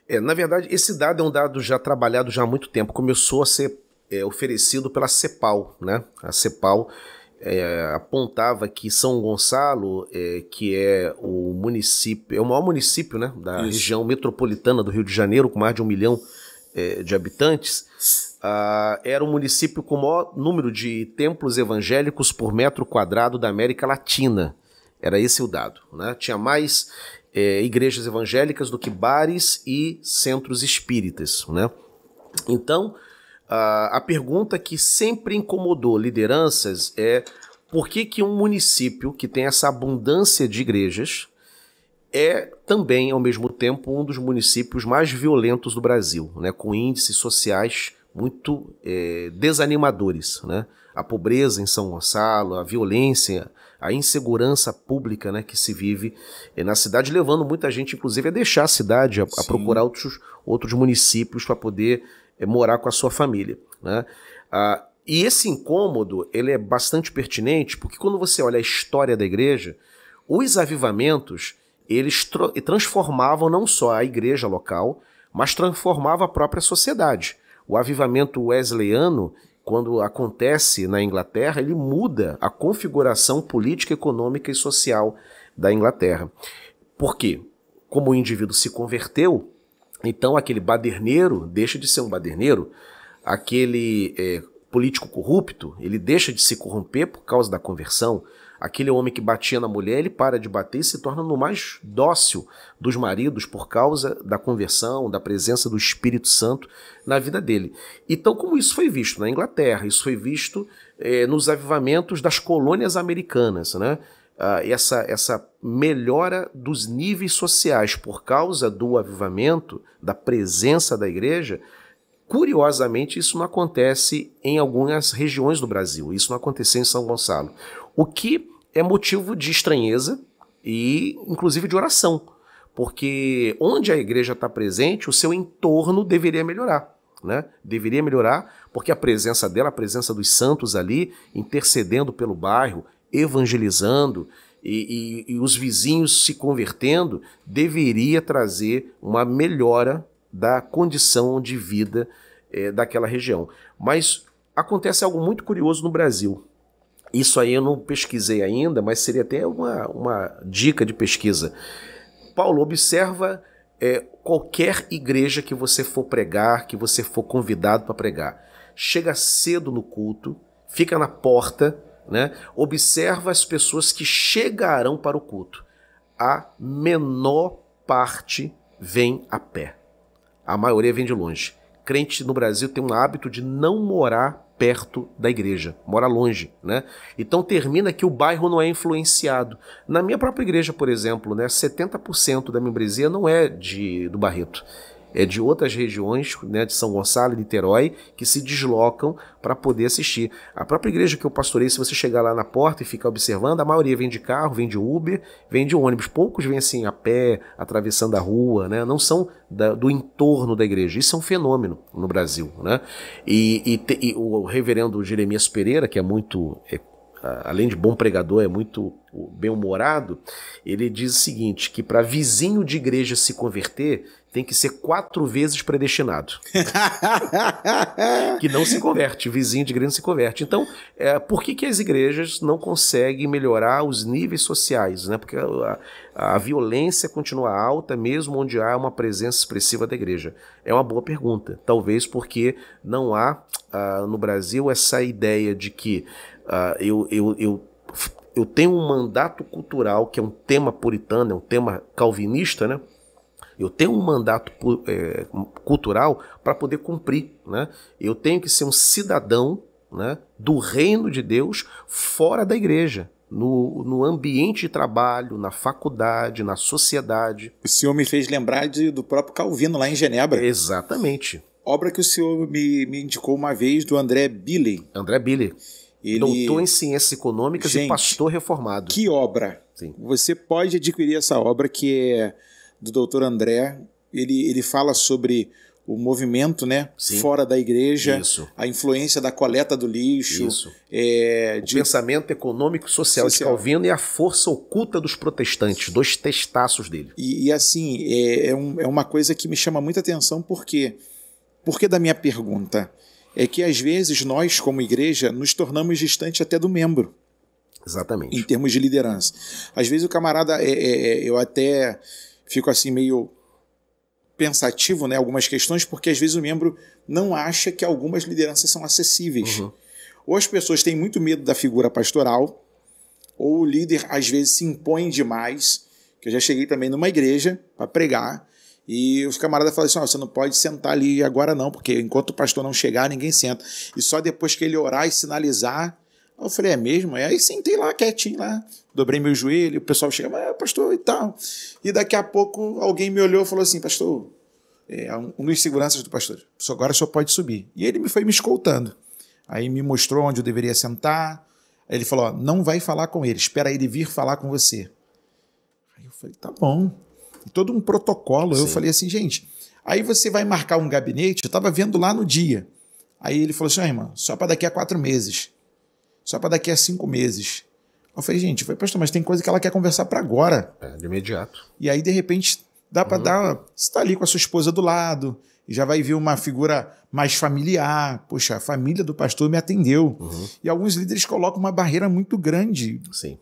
É, na verdade, esse dado é um dado já trabalhado já há muito tempo. Começou a ser é, oferecido pela CEPAL, né? A CEPAL é, apontava que São Gonçalo, é, que é o município, é o maior município né, da Isso. região metropolitana do Rio de Janeiro, com mais de um milhão é, de habitantes, uh, era o município com o maior número de templos evangélicos por metro quadrado da América Latina. Era esse o dado. Né? Tinha mais é, igrejas evangélicas do que bares e centros espíritas. Né? Então, a, a pergunta que sempre incomodou lideranças é por que, que um município que tem essa abundância de igrejas é também, ao mesmo tempo, um dos municípios mais violentos do Brasil, né, com índices sociais muito é, desanimadores. Né? A pobreza em São Gonçalo, a violência, a insegurança pública né, que se vive é, na cidade, levando muita gente, inclusive, a deixar a cidade, a, a procurar outros, outros municípios para poder é, morar com a sua família. Né? Ah, e esse incômodo ele é bastante pertinente porque quando você olha a história da igreja, os avivamentos eles transformavam não só a igreja local, mas transformava a própria sociedade. O avivamento wesleyano, quando acontece na Inglaterra, ele muda a configuração política, econômica e social da Inglaterra. Por quê? Como o indivíduo se converteu, então aquele baderneiro deixa de ser um baderneiro, aquele é, político corrupto, ele deixa de se corromper por causa da conversão, aquele homem que batia na mulher, ele para de bater e se torna no mais dócil dos maridos por causa da conversão, da presença do Espírito Santo na vida dele. Então, como isso foi visto na Inglaterra, isso foi visto é, nos avivamentos das colônias americanas, né? uh, essa, essa melhora dos níveis sociais por causa do avivamento, da presença da igreja, curiosamente isso não acontece em algumas regiões do Brasil. Isso não aconteceu em São Gonçalo. O que é motivo de estranheza e, inclusive, de oração. Porque onde a igreja está presente, o seu entorno deveria melhorar. Né? Deveria melhorar, porque a presença dela, a presença dos santos ali, intercedendo pelo bairro, evangelizando e, e, e os vizinhos se convertendo, deveria trazer uma melhora da condição de vida é, daquela região. Mas acontece algo muito curioso no Brasil. Isso aí eu não pesquisei ainda, mas seria até uma, uma dica de pesquisa. Paulo, observa é, qualquer igreja que você for pregar, que você for convidado para pregar. Chega cedo no culto, fica na porta, né? Observa as pessoas que chegarão para o culto. A menor parte vem a pé. A maioria vem de longe. Crente no Brasil tem um hábito de não morar perto da igreja, mora longe, né? Então termina que o bairro não é influenciado. Na minha própria igreja, por exemplo, né, 70% da membresia não é de do Barreto é, de outras regiões, né, de São Gonçalo e Niterói, que se deslocam para poder assistir. A própria igreja que eu pastorei, se você chegar lá na porta e ficar observando, a maioria vem de carro, vem de Uber, vem de ônibus. Poucos vêm assim a pé, atravessando a rua, né? não são da, do entorno da igreja. Isso é um fenômeno no Brasil. Né? E, e, te, e o reverendo Jeremias Pereira, que é muito é, além de bom pregador, é muito bem-humorado, ele diz o seguinte, que para vizinho de igreja se converter, tem que ser quatro vezes predestinado. que não se converte, vizinho de igreja não se converte. Então, é, por que, que as igrejas não conseguem melhorar os níveis sociais? Né? Porque a, a violência continua alta, mesmo onde há uma presença expressiva da igreja. É uma boa pergunta. Talvez porque não há uh, no Brasil essa ideia de que uh, eu, eu, eu eu tenho um mandato cultural que é um tema puritano, é um tema calvinista, né? Eu tenho um mandato é, cultural para poder cumprir. Né? Eu tenho que ser um cidadão né, do reino de Deus fora da igreja. No, no ambiente de trabalho, na faculdade, na sociedade. O senhor me fez lembrar de, do próprio Calvino lá em Genebra. Exatamente. Obra que o senhor me, me indicou uma vez do André Billey. André Billey. Ele... Doutor em Ciências Econômicas Gente, e pastor reformado. Que obra! Sim. Você pode adquirir essa obra que é do doutor André. Ele, ele fala sobre o movimento né, Sim. fora da igreja, Isso. a influência da coleta do lixo. Isso. É, de... O pensamento econômico social, social, de Calvino e a força oculta dos protestantes, dois testaços dele. E, e assim, é, é, um, é, uma coisa que me chama muita atenção, porque porque da minha pergunta? É que às vezes nós, como igreja, nos tornamos distante até do membro. Exatamente. Em termos de liderança. Às vezes o camarada, é, é, é, eu até fico assim meio pensativo, né, algumas questões, porque às vezes o membro não acha que algumas lideranças são acessíveis. Uhum. Ou as pessoas têm muito medo da figura pastoral, ou o líder às vezes se impõe demais. Que eu já cheguei também numa igreja para pregar e os camaradas falam assim: oh, você não pode sentar ali agora não, porque enquanto o pastor não chegar, ninguém senta. E só depois que ele orar e sinalizar. Eu falei: é mesmo? Aí sentei lá quietinho lá, dobrei meu joelho, o pessoal chega, mas pastor e tal. E daqui a pouco alguém me olhou e falou assim: pastor, é, um dos seguranças do pastor, agora só pode subir. E ele me foi me escoltando. Aí me mostrou onde eu deveria sentar. Aí ele falou: não vai falar com ele, espera ele vir falar com você. Aí eu falei: tá bom. E todo um protocolo. Sim. Eu falei assim, gente. Aí você vai marcar um gabinete. Eu estava vendo lá no dia. Aí ele falou assim: ah, irmão, só para daqui a quatro meses. Só para daqui a cinco meses. Eu falei, gente, eu falei, pastor, mas tem coisa que ela quer conversar para agora. É, de imediato. E aí, de repente, dá para uhum. dar. Você está ali com a sua esposa do lado, e já vai vir uma figura mais familiar. Poxa, a família do pastor me atendeu. Uhum. E alguns líderes colocam uma barreira muito grande, Sim.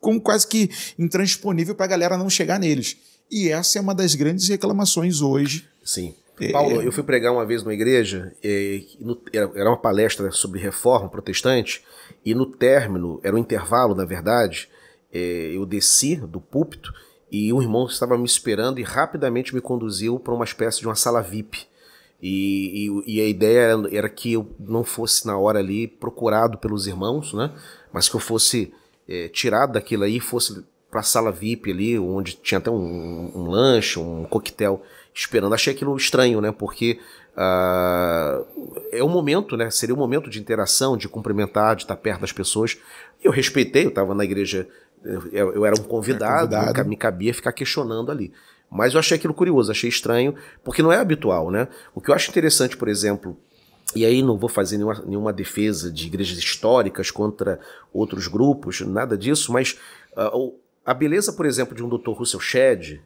como quase que intransponível para a galera não chegar neles. E essa é uma das grandes reclamações hoje. Sim. É, Paulo, eu fui pregar uma vez numa igreja, e, era uma palestra sobre reforma protestante, e no término, era um intervalo, na verdade, é, eu desci do púlpito e um irmão estava me esperando e rapidamente me conduziu para uma espécie de uma sala VIP. E, e, e, a ideia era, era, que eu não fosse na hora ali procurado pelos irmãos, né? Mas que eu fosse é, tirado daquilo aí, fosse para a sala VIP ali, onde tinha até um, um, lanche, um coquetel esperando. Achei aquilo estranho, né? Porque uh, é o momento, né? Seria o momento de interação, de cumprimentar, de estar perto das pessoas. Eu respeitei, eu estava na igreja eu, eu era um convidado, convidado. me cabia ficar questionando ali. Mas eu achei aquilo curioso, achei estranho, porque não é habitual, né? O que eu acho interessante, por exemplo, e aí não vou fazer nenhuma, nenhuma defesa de igrejas históricas contra outros grupos, nada disso, mas uh, a beleza, por exemplo, de um Dr. Russell Shedd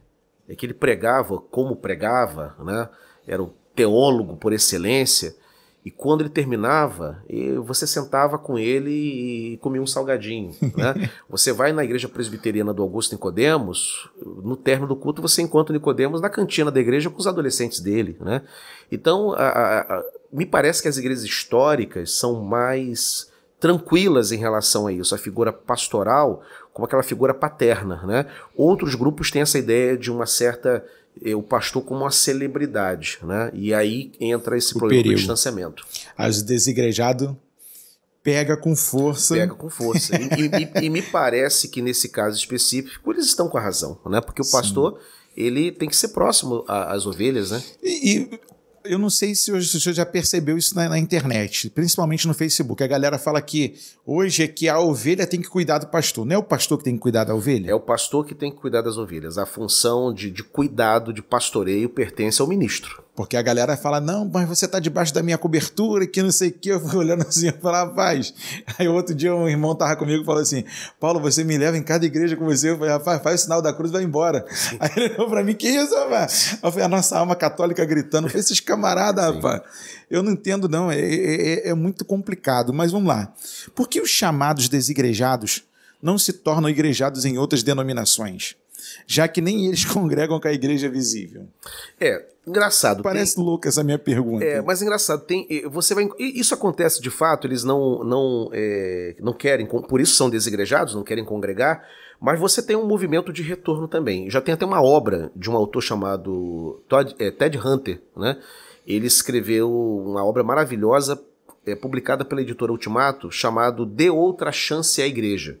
é que ele pregava como pregava, né? Era um teólogo por excelência, e quando ele terminava, você sentava com ele e comia um salgadinho. Né? você vai na igreja presbiteriana do Augusto Nicodemos, no término do culto você encontra o Nicodemos na cantina da igreja com os adolescentes dele. Né? Então, a, a, a, me parece que as igrejas históricas são mais tranquilas em relação a isso. A figura pastoral como aquela figura paterna. Né? Outros grupos têm essa ideia de uma certa o pastor como uma celebridade, né? E aí entra esse o problema perigo. do distanciamento. As desigrejado pega com força. Pega com força. e, e, e, me parece que nesse caso específico eles estão com a razão, né? Porque o pastor Sim. ele tem que ser próximo às ovelhas, né? E, e eu não sei se o senhor já percebeu isso na, na, internet, principalmente no Facebook. A galera fala que hoje é que a ovelha tem que cuidar do pastor. Não é o pastor que tem que cuidar da ovelha? É o pastor que tem que cuidar das ovelhas. A função de, de cuidado, de pastoreio, pertence ao ministro. Porque a galera fala, não, mas você está debaixo da minha cobertura, que não sei o que. Eu fui olhando assim, eu falei, rapaz. Aí outro dia um irmão tava comigo e falou assim: Paulo, você me leva em cada igreja com você. Eu falei, rapaz, faz o sinal da cruz e vai embora. Aí ele olhou para mim, que isso, rapaz? Eu falei, a nossa alma católica gritando. Eu falei, esses camaradas, rapaz. Eu não entendo, não. É, é, é, é muito complicado. Mas vamos lá. Por que os chamados desigrejados não se tornam igrejados em outras denominações? Já que nem eles congregam com a igreja visível. É, engraçado. Parece tem... louca essa minha pergunta. É, mas engraçado, tem, você vai, isso acontece de fato, eles não não é, não querem, por isso são desigrejados, não querem congregar, mas você tem um movimento de retorno também. Já tem até uma obra de um autor chamado Todd, é, Ted Hunter, né? Ele escreveu uma obra maravilhosa é, publicada pela editora Ultimato, chamado De Outra Chance à Igreja.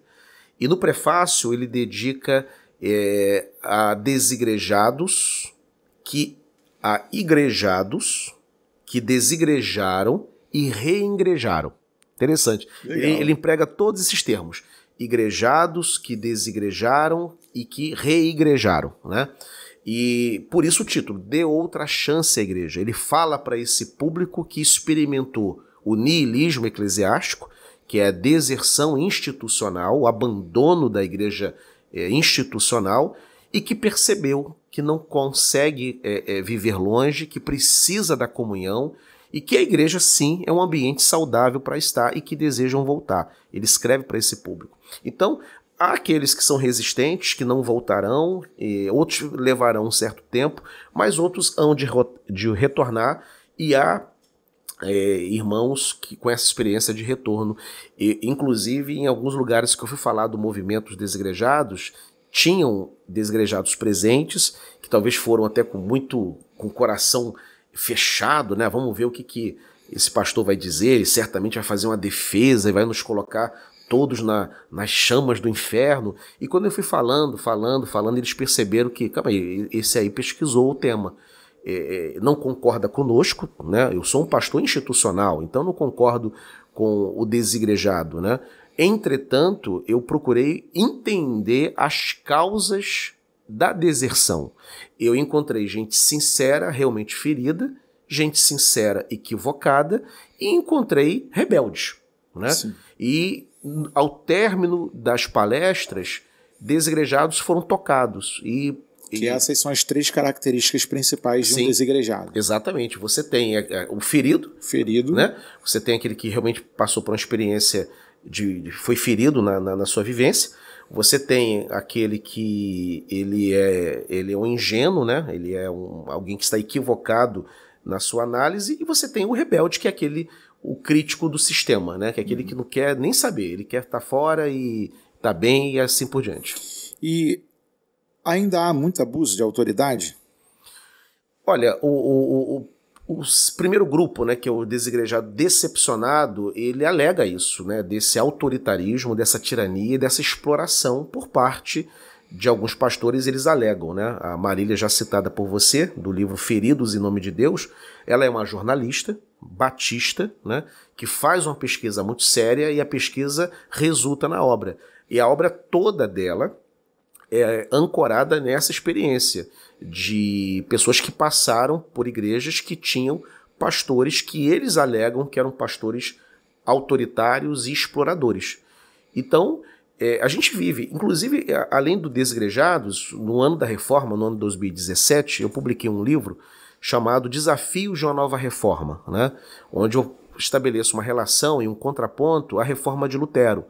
E no prefácio ele dedica é, a desigrejados que a igrejados que desigrejaram e reingrejaram. Interessante. Ele, ele, emprega todos esses termos. Igrejados que desigrejaram e que reigrejaram, né? E por isso o título, Dê outra chance à igreja. Ele fala para esse público que experimentou o niilismo eclesiástico, que é a deserção institucional, o abandono da igreja é, institucional e que percebeu que não consegue é, é, viver longe, que precisa da comunhão e que a igreja, sim, é um ambiente saudável para estar e que desejam voltar. Ele escreve para esse público. Então, há aqueles que são resistentes, que não voltarão, outros levarão um certo tempo, mas outros hão de, de retornar, e há é, irmãos que com essa experiência de retorno. E, inclusive, em alguns lugares que eu fui falar do movimento dos desigrejados, tinham desigrejados presentes, que talvez foram até com muito, com coração fechado, né? Vamos ver o que, que esse pastor vai dizer, ele certamente vai fazer uma defesa e vai nos colocar todos na, nas chamas do inferno. E quando eu fui falando, falando, falando, eles perceberam que, calma aí, esse aí pesquisou o tema. É, é, não concorda conosco, né? Eu sou um pastor institucional, então não concordo com o desigrejado, né? Entretanto, eu procurei entender as causas da deserção. Eu encontrei gente sincera, realmente ferida, gente sincera, equivocada, e encontrei rebeldes, né? Sim. E ao término das palestras, desigrejados foram tocados e que essas são as três características principais de Sim, um desigrejado. Exatamente. Você tem é, é, o ferido. Ferido. Né? Você tem aquele que realmente passou por uma experiência de. de foi ferido na, na, na, sua vivência. Você tem aquele que ele é, ele é um ingênuo, né? Ele é um, alguém que está equivocado na sua análise. E você tem o rebelde, que é aquele o crítico do sistema, né? Que é aquele que não quer nem saber, ele quer estar fora e tá bem e assim por diante. E ainda há muito abuso de autoridade? Olha, o, o, o, o primeiro grupo, né, que é o desigrejado decepcionado, ele alega isso, né, desse autoritarismo, dessa tirania, dessa exploração por parte de alguns pastores, eles alegam, né? A Marília, já citada por você, do livro Feridos em Nome de Deus, ela é uma jornalista batista, né? Que faz uma pesquisa muito séria e a pesquisa resulta na obra. E a obra toda dela é, ancorada nessa experiência de pessoas que passaram por igrejas que tinham pastores que eles alegam que eram pastores autoritários e exploradores. Então, é, a gente vive, inclusive, além do Desigrejados, no ano da reforma, no ano de 2017, eu publiquei um livro chamado Desafios de uma Nova Reforma, né? onde eu estabeleço uma relação e um contraponto à reforma de Lutero.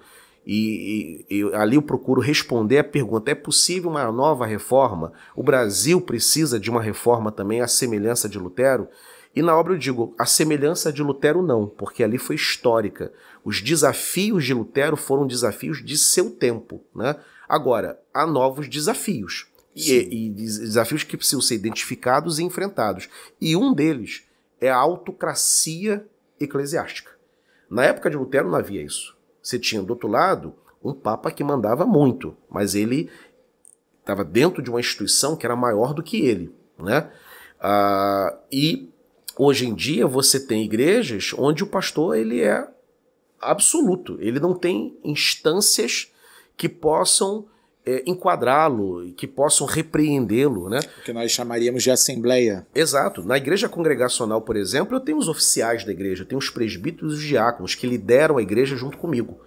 E, e, e, ali eu procuro responder a pergunta: é possível uma nova reforma? O Brasil precisa de uma reforma também, à semelhança de Lutero? E na obra eu digo: a semelhança de Lutero não, porque ali foi histórica. Os desafios de Lutero foram desafios de seu tempo. Né? Agora, há novos desafios. E, e desafios que precisam ser identificados e enfrentados. E um deles é a autocracia eclesiástica. Na época de Lutero não havia isso. Você tinha do outro lado um papa que mandava muito, mas ele estava dentro de uma instituição que era maior do que ele, né? Ah, e hoje em dia você tem igrejas onde o pastor ele é absoluto, ele não tem instâncias que possam é, enquadrá-lo, que possam repreendê-lo, né? O que nós chamaríamos de assembleia. Exato. Na igreja congregacional, por exemplo, eu tenho os oficiais da igreja, eu tenho os presbíteros e os diáconos que lideram a igreja junto comigo.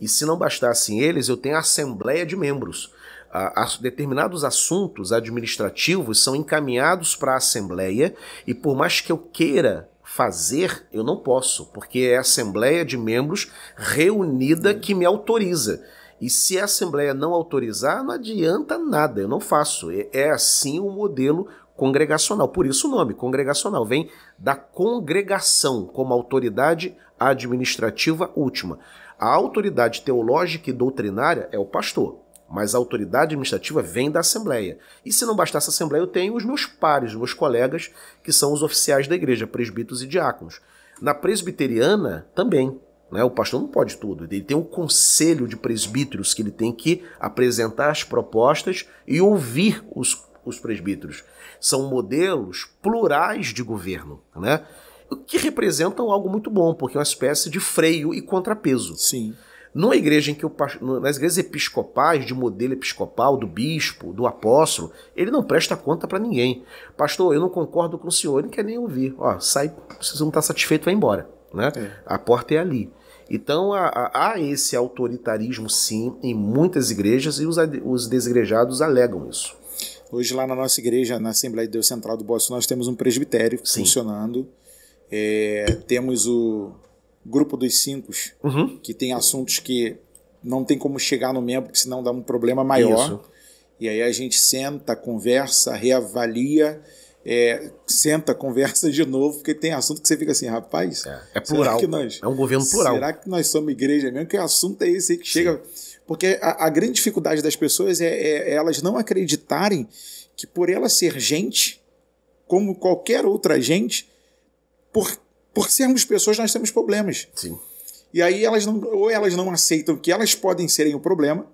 E se não bastassem eles, eu tenho a assembleia de membros. A, a, determinados assuntos administrativos são encaminhados para a assembleia e por mais que eu queira fazer, eu não posso, porque é a assembleia de membros reunida que me autoriza. E se a Assembleia não autorizar, não adianta nada, eu não faço. É, é assim o modelo congregacional. Por isso o nome, congregacional, vem da congregação como autoridade administrativa última. A autoridade teológica e doutrinária é o pastor, mas a autoridade administrativa vem da Assembleia. E se não bastasse a Assembleia, eu tenho os meus pares, os meus colegas, que são os oficiais da igreja, presbíteros e diáconos. Na presbiteriana, também. Né? O pastor não pode tudo. Ele tem um conselho de presbíteros que ele tem que apresentar as propostas e ouvir os, os presbíteros. São modelos plurais de governo, né? que representam algo muito bom, porque é uma espécie de freio e contrapeso. Sim. Numa igreja em que o, nas igrejas episcopais, de modelo episcopal, do bispo, do apóstolo, ele não presta conta para ninguém. Pastor, eu não concordo com o senhor, ele não quer nem ouvir. Ó, sai, se você não está satisfeito, vai embora. Né? É. A porta é ali. Então há, há, esse autoritarismo, sim, em muitas igrejas e os, os desigrejados alegam isso. Hoje, lá na nossa igreja, na Assembleia de Deus Central do Boston, nós temos um presbitério sim. funcionando. É, temos o grupo dos cinco, uhum. que tem assuntos que não tem como chegar no membro, porque senão dá um problema maior. Isso. E aí a gente senta, conversa, reavalia, é, senta, conversa de novo, porque tem assunto que você fica assim, rapaz. É, é plural. Nós, é um governo plural. Será que nós somos igreja mesmo? Que assunto é esse aí que chega. Sim. Porque a, a, grande dificuldade das pessoas é, é, é elas não acreditarem que por ela ser gente, como qualquer outra gente, por, por sermos pessoas, nós temos problemas. Sim. E aí elas não, ou elas não aceitam que elas podem serem o problema,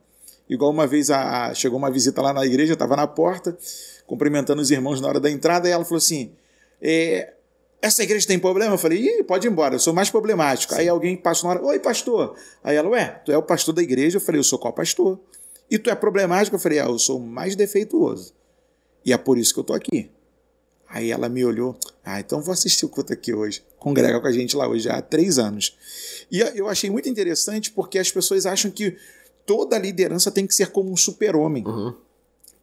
igual uma vez a, a chegou uma visita lá na igreja, estava na porta, cumprimentando os irmãos na hora da entrada, e ela falou assim: é, essa igreja tem problema? Eu falei, Ih, pode ir embora, eu sou mais problemático. Sim. Aí alguém passou na hora, oi, pastor. Aí ela, ué, tu é o pastor da igreja? Eu falei, eu sou qual pastor? E tu é problemático? Eu falei, ah, eu sou mais defeituoso. E é por isso que eu tô aqui. Aí ela me olhou, ah, então vou assistir o culto aqui hoje. Congrega com a gente lá hoje há três anos. E eu achei muito interessante porque as pessoas acham que toda liderança tem que ser como um super-homem. Uhum.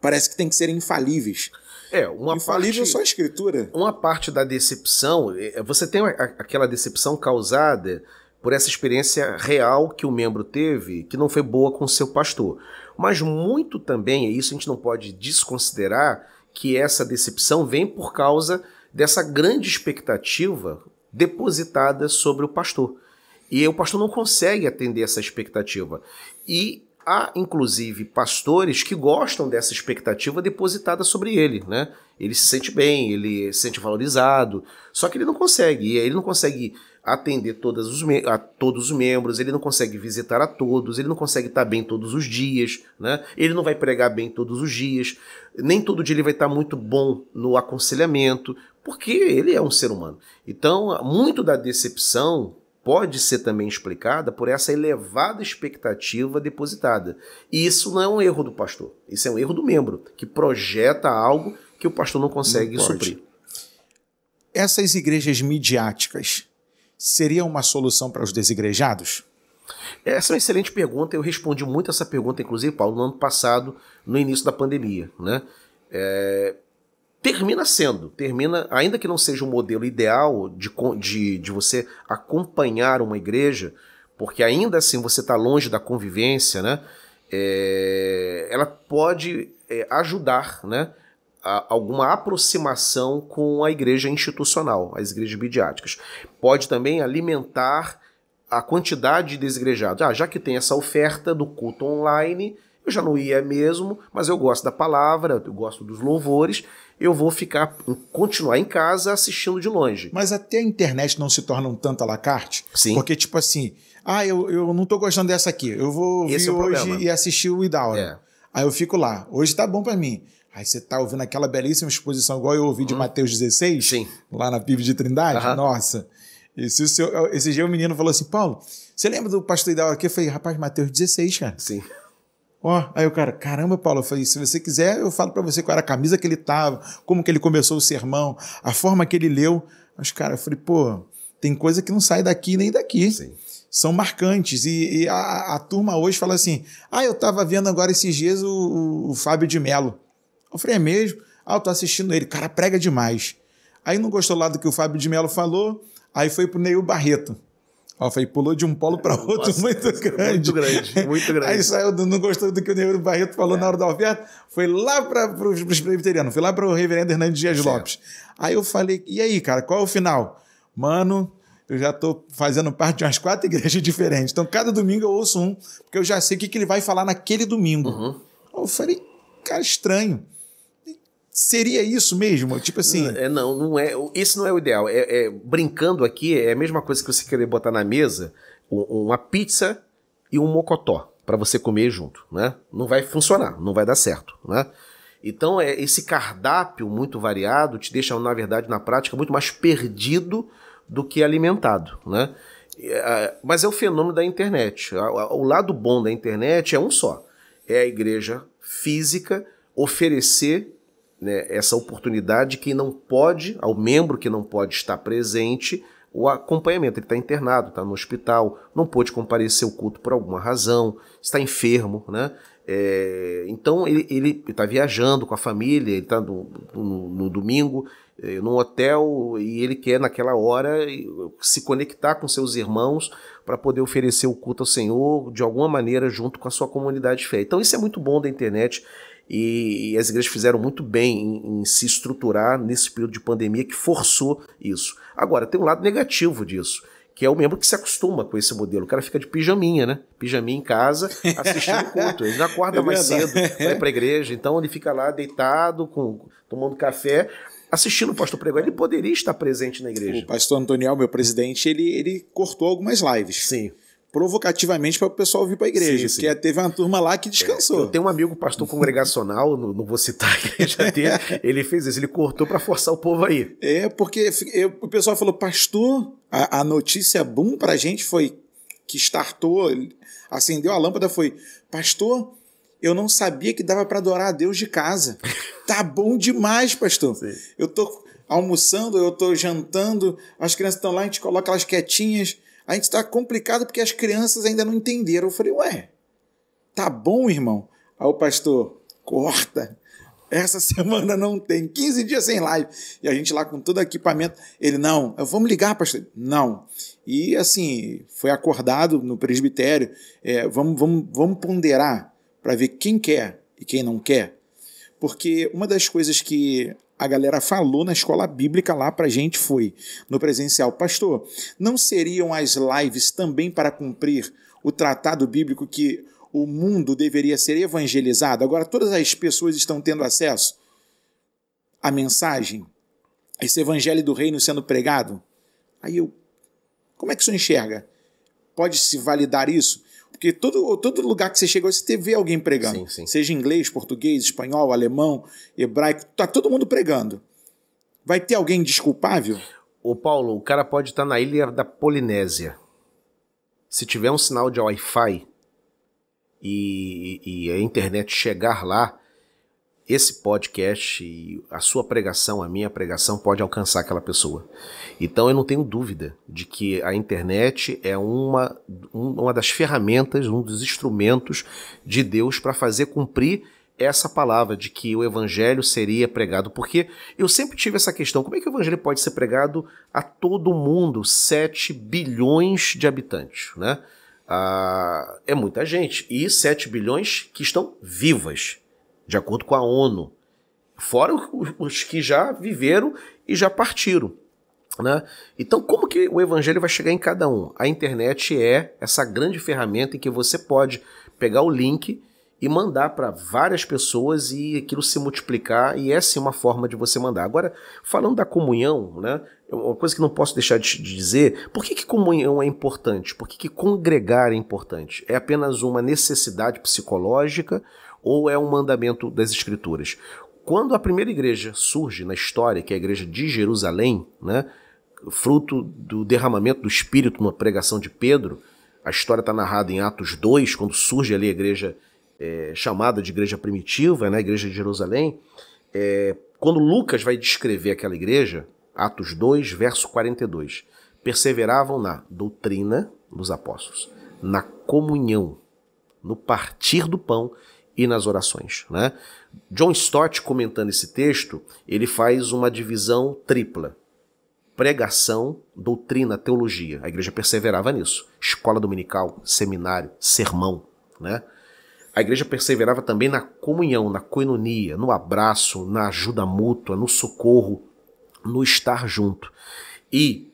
Parece que tem que ser infalíveis. É, uma Infalível parte, só a escritura. Uma parte da decepção, é, você tem aquela decepção causada por essa experiência real que o membro teve, que não foi boa com o seu pastor. Mas muito também, é isso a gente não pode desconsiderar, que essa decepção vem por causa dessa grande expectativa depositada sobre o pastor. E o pastor não consegue atender essa expectativa. E há, inclusive, pastores que gostam dessa expectativa depositada sobre ele, né? Ele se sente bem, ele se sente valorizado, só que ele não consegue, ele não consegue atender todos os, a todos os membros, ele não consegue visitar a todos, ele não consegue estar bem todos os dias, né? ele não vai pregar bem todos os dias, nem todo dia ele vai estar muito bom no aconselhamento, porque ele é um ser humano. Então, muito da decepção pode ser também explicada por essa elevada expectativa depositada. E isso não é um erro do pastor, isso é um erro do membro, que projeta algo que o pastor não consegue não suprir. Essas igrejas midiáticas seriam uma solução para os desigrejados? Essa é uma excelente pergunta. Eu respondi muito essa pergunta, inclusive, Paulo, no ano passado, no início da pandemia. Né? É, termina sendo, termina, ainda que não seja o um modelo ideal de, de, de você acompanhar uma igreja, porque ainda assim você está longe da convivência, né? É, ela pode é, ajudar, né? A, alguma aproximação com a igreja institucional, as igrejas midiáticas. Pode também alimentar a quantidade de desigrejados. Ah, já que tem essa oferta do culto online, eu já não ia mesmo, mas eu gosto da palavra, eu gosto dos louvores, eu vou ficar, continuar em casa assistindo de longe. Mas até a internet não se torna um tanto à la carte? Sim. Porque, tipo assim, ah, eu, eu não tô gostando dessa aqui, eu vou Esse vir é hoje problema. e assistir o Idaura. É. Aí eu fico lá, hoje tá bom para mim. Aí você tá ouvindo aquela belíssima exposição, igual eu ouvi de hum. Mateus 16, Sim. lá na PIB de Trindade. Uhum. Nossa. Esse, esse dia o menino falou assim: Paulo, você lembra do pastor Idaura aqui? Eu falei, rapaz, Mateus 16, cara. Sim. Ó, aí o cara, caramba, Paulo, eu falei, se você quiser, eu falo para você qual era a camisa que ele tava, como que ele começou o sermão, a forma que ele leu. Mas, cara, eu falei, pô, tem coisa que não sai daqui nem daqui. Sim. São marcantes. E, e a, a, turma hoje fala assim: ah, eu tava vendo agora esses dias o, o, o Fábio de Mello. Eu falei, é mesmo? Ah, eu tô assistindo ele, cara, prega demais. Aí não gostou lá do que o Fábio de Mello falou, aí foi pro Neil Barreto. Ó, foi, pulou de um polo para outro Nossa, muito grande. Muito grande, muito grande. Aí saiu, não gostou do que o Neuro Barreto falou é. na hora da oferta, foi lá para os presbiterianos, foi lá para o reverendo Hernandes Dias certo. Lopes. Aí eu falei, e aí, cara, qual é o final? Mano, eu já estou fazendo parte de umas quatro igrejas diferentes. Então, cada domingo eu ouço um, porque eu já sei o que, que ele vai falar naquele domingo. Uhum. Eu falei, cara, estranho. Seria isso mesmo? Tipo assim. É, não, não é. Esse não é o ideal. É, é, brincando aqui, é a mesma coisa que você querer botar na mesa uma pizza e um mocotó para você comer junto, né? Não vai funcionar, não vai dar certo, né? Então, é, esse cardápio muito variado te deixa, na verdade, na prática, muito mais perdido do que alimentado, né? É, mas é o fenômeno da internet. O lado bom da internet é um só: é a igreja física oferecer né, essa oportunidade que não pode, ao membro que não pode estar presente, o acompanhamento. Ele está internado, está no hospital, não pôde comparecer ao culto por alguma razão, está enfermo, né? É, então ele está viajando com a família, ele está no, no, no, domingo é, num hotel e ele quer naquela hora se conectar com seus irmãos para poder oferecer o culto ao Senhor de alguma maneira junto com a sua comunidade de fé. Então isso é muito bom da internet e, e as igrejas fizeram muito bem em, em se estruturar nesse período de pandemia que forçou isso. Agora tem um lado negativo disso que é o membro que se acostuma com esse modelo. O cara fica de pijaminha, né? Pijaminha em casa, assistindo o culto. Ele não acorda é mais cedo, vai para a igreja, então ele fica lá deitado, com, tomando café, assistindo o pastor pregar. Ele poderia estar presente na igreja. O pastor Antoniel, meu presidente, ele, ele cortou algumas lives. Sim provocativamente para o pessoal vir para a igreja, sim, sim. porque teve uma turma lá que descansou. É, eu tenho um amigo pastor congregacional, não, não, vou citar a igreja dele, ele fez isso, ele cortou para forçar o povo aí. É, porque eu, o pessoal falou, pastor, a, a notícia boom para a gente foi que startou, acendeu a lâmpada, foi, pastor, eu não sabia que dava para adorar a Deus de casa. Tá bom demais, pastor. Sim. Eu tô almoçando, eu tô jantando, as crianças estão lá, a gente coloca elas quietinhas a gente está complicado porque as crianças ainda não entenderam. Eu falei, ué, tá bom, irmão. Aí o pastor, corta. Essa semana não tem. 15 dias sem live. E a gente lá com todo o equipamento. Ele, não, vamos ligar, pastor. Não. E assim, foi acordado no presbitério. É, vamos, vamos, vamos ponderar para ver quem quer e quem não quer. Porque uma das coisas que a galera falou na escola bíblica lá pra gente foi no presencial. Pastor, não seriam as lives também para cumprir o tratado bíblico que o mundo deveria ser evangelizado? Agora todas as pessoas estão tendo acesso à mensagem, esse evangelho do reino sendo pregado. Aí eu, como é que o senhor enxerga? Pode se validar isso? Porque todo, todo lugar que você chega, você vê alguém pregando. Sim, sim. Seja inglês, português, espanhol, alemão, hebraico, tá todo mundo pregando. Vai ter alguém desculpável? Ô Paulo, o cara pode estar na ilha da Polinésia. Se tiver um sinal de Wi-Fi e, e a internet chegar lá, esse podcast e a sua pregação, a minha pregação, pode alcançar aquela pessoa. Então eu não tenho dúvida de que a internet é uma, uma das ferramentas, um dos instrumentos de Deus para fazer cumprir essa palavra de que o evangelho seria pregado, porque eu sempre tive essa questão: como é que o evangelho pode ser pregado a todo mundo, 7 bilhões de habitantes, né? Ah, é muita gente, e 7 bilhões que estão vivas de acordo com a ONU, fora os que já viveram e já partiram. Né? Então, como que o evangelho vai chegar em cada um? A internet é essa grande ferramenta em que você pode pegar o link e mandar para várias pessoas e aquilo se multiplicar, e essa é uma forma de você mandar. Agora, falando da comunhão, né, é uma coisa que não posso deixar de dizer, por que, que comunhão é importante? Por que, que congregar é importante? É apenas uma necessidade psicológica ou é um mandamento das Escrituras? Quando a primeira igreja surge na história, que é a igreja de Jerusalém, né, fruto do derramamento do Espírito na pregação de Pedro, a história está narrada em Atos 2, quando surge ali a igreja é, chamada de igreja primitiva, né, a igreja de Jerusalém. É, quando Lucas vai descrever aquela igreja, Atos 2, verso 42, perseveravam na doutrina dos apóstolos, na comunhão, no partir do pão e nas orações. Né? John Stott, comentando esse texto, ele faz uma divisão tripla. Pregação, doutrina, teologia. A igreja perseverava nisso. Escola dominical, seminário, sermão. Né? A igreja perseverava também na comunhão, na coinonia, no abraço, na ajuda mútua, no socorro, no estar junto. E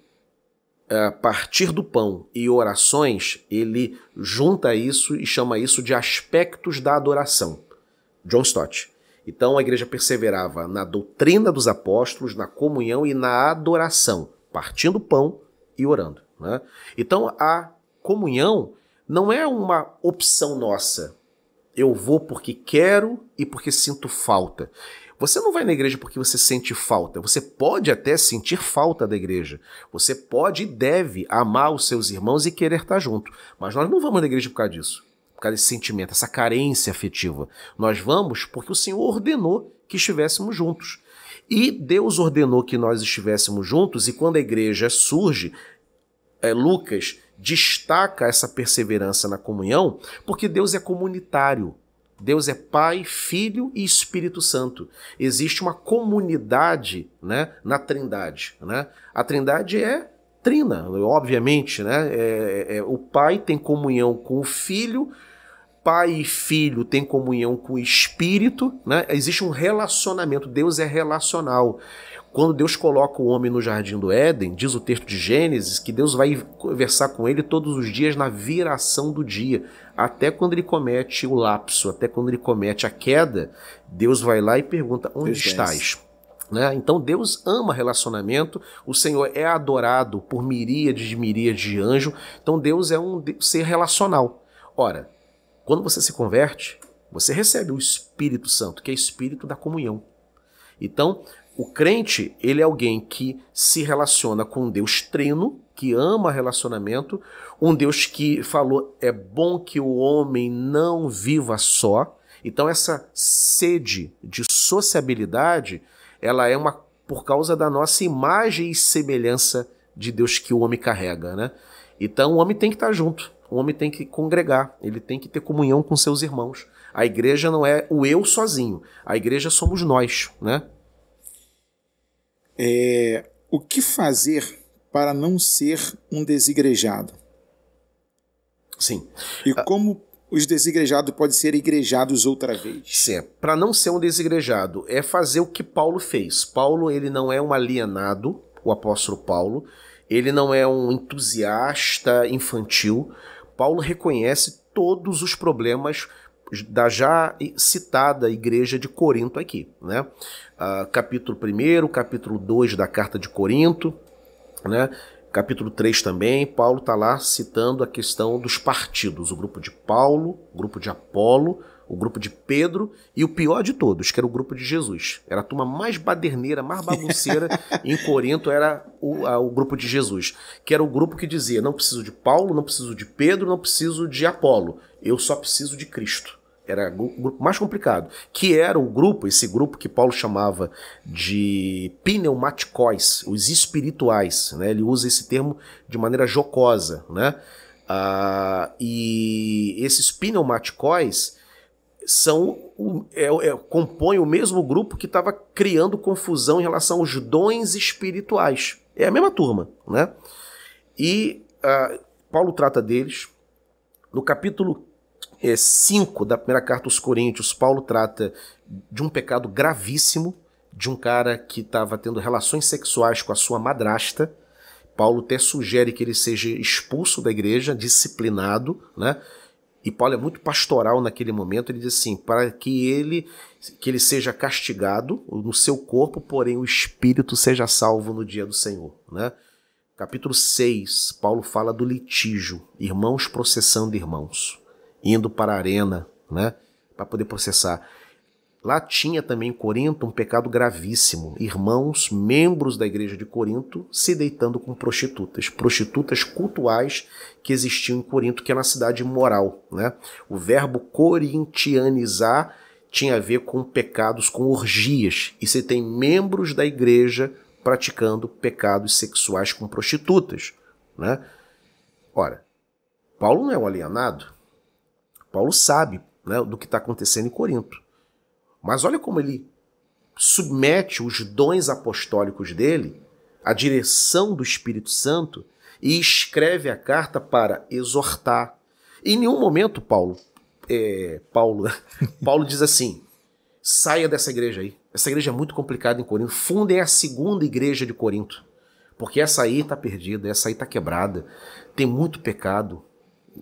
a partir do pão e orações, ele junta isso e chama isso de aspectos da adoração. John Stott. Então a igreja perseverava na doutrina dos apóstolos, na comunhão e na adoração, partindo pão e orando. Né? Então a comunhão não é uma opção nossa. Eu vou porque quero e porque sinto falta. Você não vai na igreja porque você sente falta. Você pode até sentir falta da igreja. Você pode e deve amar os seus irmãos e querer estar junto. Mas nós não vamos na igreja por causa disso. Por causa desse sentimento, essa carência afetiva. Nós vamos porque o Senhor ordenou que estivéssemos juntos. E Deus ordenou que nós estivéssemos juntos, e quando a igreja surge, é, Lucas destaca essa perseverança na comunhão, porque Deus é comunitário. Deus é Pai, Filho e Espírito Santo. Existe uma comunidade né, na Trindade. Né? A Trindade é trina, obviamente. Né? É, é, o Pai tem comunhão com o Filho, Pai e Filho têm comunhão com o Espírito. Né? Existe um relacionamento, Deus é relacional. Quando Deus coloca o homem no jardim do Éden, diz o texto de Gênesis que Deus vai conversar com ele todos os dias na viração do dia, até quando ele comete o lapso, até quando ele comete a queda, Deus vai lá e pergunta: Onde Deus estás? Né? Então Deus ama relacionamento, o Senhor é adorado por miríades de miríades de anjos, então Deus é um ser relacional. Ora, quando você se converte, você recebe o Espírito Santo, que é espírito da comunhão. Então, o crente, ele é alguém que se relaciona com Deus trino, que ama relacionamento, um Deus que falou: é bom que o homem não viva só. Então, essa sede de sociabilidade, ela é uma por causa da nossa imagem e semelhança de Deus que o homem carrega, né? Então, o homem tem que estar junto, o homem tem que congregar, ele tem que ter comunhão com seus irmãos. A igreja não é o eu sozinho, a igreja somos nós, né? É, o que fazer para não ser um desigrejado? Sim. E ah. como os desigrejados podem ser igrejados outra vez? Sim. Para não ser um desigrejado é fazer o que Paulo fez. Paulo ele não é um alienado, o apóstolo Paulo. Ele não é um entusiasta infantil. Paulo reconhece todos os problemas da já citada igreja de Corinto aqui, né? Uh, capítulo 1, capítulo 2 da carta de Corinto, né? Capítulo 3 também, Paulo está lá citando a questão dos partidos, o grupo de Paulo, o grupo de Apolo, o grupo de Pedro e o pior de todos, que era o grupo de Jesus. Era a turma mais baderneira, mais bagunceira em Corinto, era o, a, o grupo de Jesus, que era o grupo que dizia: não preciso de Paulo, não preciso de Pedro, não preciso de Apolo, eu só preciso de Cristo. Era o grupo mais complicado, que era o grupo, esse grupo que Paulo chamava de pneumaticóis, os espirituais, né? Ele usa esse termo de maneira jocosa, né? Ah, e esses pneumaticóis são é, é, compõem o mesmo grupo que estava criando confusão em relação aos dons espirituais. É a mesma turma, né? E uh, Paulo trata deles. No capítulo 5 é, da primeira carta aos Coríntios, Paulo trata de um pecado gravíssimo de um cara que estava tendo relações sexuais com a sua madrasta. Paulo até sugere que ele seja expulso da igreja, disciplinado, né? E Paulo é muito pastoral naquele momento, ele diz assim, para que ele que ele seja castigado no seu corpo, porém o espírito seja salvo no dia do Senhor, né? Capítulo 6, Paulo fala do litígio, irmãos processando irmãos, indo para a arena, né, para poder processar. Lá tinha também em Corinto um pecado gravíssimo. Irmãos, membros da igreja de Corinto, se deitando com prostitutas. Prostitutas cultuais que existiam em Corinto, que é uma cidade moral. Né? O verbo corintianizar tinha a ver com pecados, com orgias. E você tem membros da igreja praticando pecados sexuais com prostitutas. Né? Ora, Paulo não é um alienado. Paulo sabe né, do que está acontecendo em Corinto. Mas olha como ele submete os dons apostólicos dele à direção do Espírito Santo e escreve a carta para exortar. Em nenhum momento, Paulo, é, Paulo, Paulo diz assim: saia dessa igreja aí. Essa igreja é muito complicada em Corinto. Fundem a segunda igreja de Corinto. Porque essa aí está perdida, essa aí está quebrada. Tem muito pecado.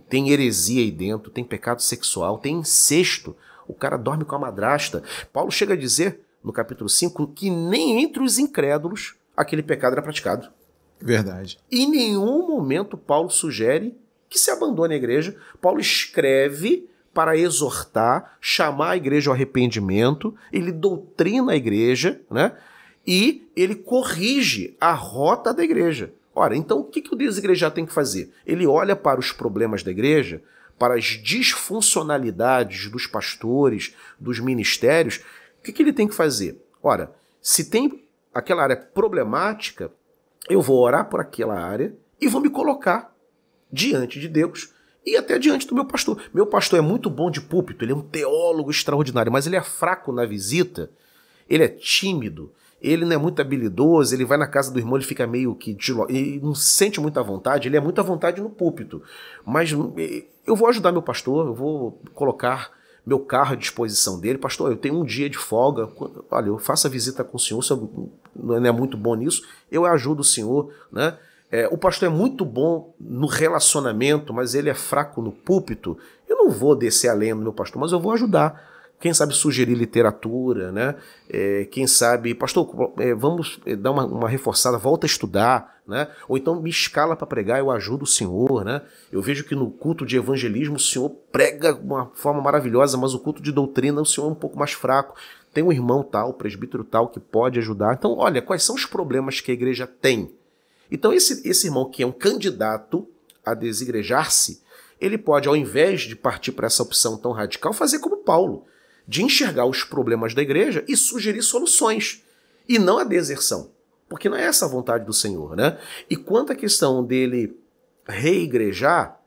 Tem heresia aí dentro, tem pecado sexual, tem incesto o cara dorme com a madrasta. Paulo chega a dizer, no capítulo 5, que nem entre os incrédulos aquele pecado era praticado. Verdade. Em nenhum momento Paulo sugere que se abandone a igreja. Paulo escreve para exortar, chamar a igreja ao arrependimento, ele doutrina a igreja, né? E ele corrige a rota da igreja. Ora, então o que, que o desigrejado tem que fazer? Ele olha para os problemas da igreja, para as disfuncionalidades dos pastores, dos ministérios, o que, que ele tem que fazer? Ora, se tem aquela área problemática, eu vou orar por aquela área e vou me colocar diante de Deus e até diante do meu pastor. Meu pastor é muito bom de púlpito, ele é um teólogo extraordinário, mas ele é fraco na visita, ele é tímido, ele não é muito habilidoso, ele vai na casa do irmão, ele fica meio que. Ele não sente muita vontade, ele é muita vontade no púlpito. Mas eh, eu vou ajudar meu pastor, eu vou colocar meu carro à disposição dele. Pastor, eu tenho um dia de folga, olha, eu faço a visita com o senhor, o senhor não é muito bom nisso, eu ajudo o senhor, né? É, o pastor é muito bom no relacionamento, mas ele é fraco no púlpito. Eu não vou descer além do meu pastor, mas eu vou ajudar quem sabe sugerir literatura, né? É, quem sabe, pastor, é, vamos é, dar uma, uma, reforçada, volta a estudar, né? Ou então me escala para pregar, eu ajudo o senhor, né? Eu vejo que no culto de evangelismo o senhor prega de uma forma maravilhosa, mas o culto de doutrina o senhor é um pouco mais fraco. Tem um irmão tal, presbítero tal que pode ajudar. Então, olha, quais são os problemas que a igreja tem? Então, esse, esse irmão que é um candidato a desigrejar-se, ele pode, ao invés de partir para essa opção tão radical, fazer como Paulo de enxergar os problemas da igreja e sugerir soluções, e não a deserção. Porque não é essa a vontade do Senhor, né? E quanto à questão dele reigrejar,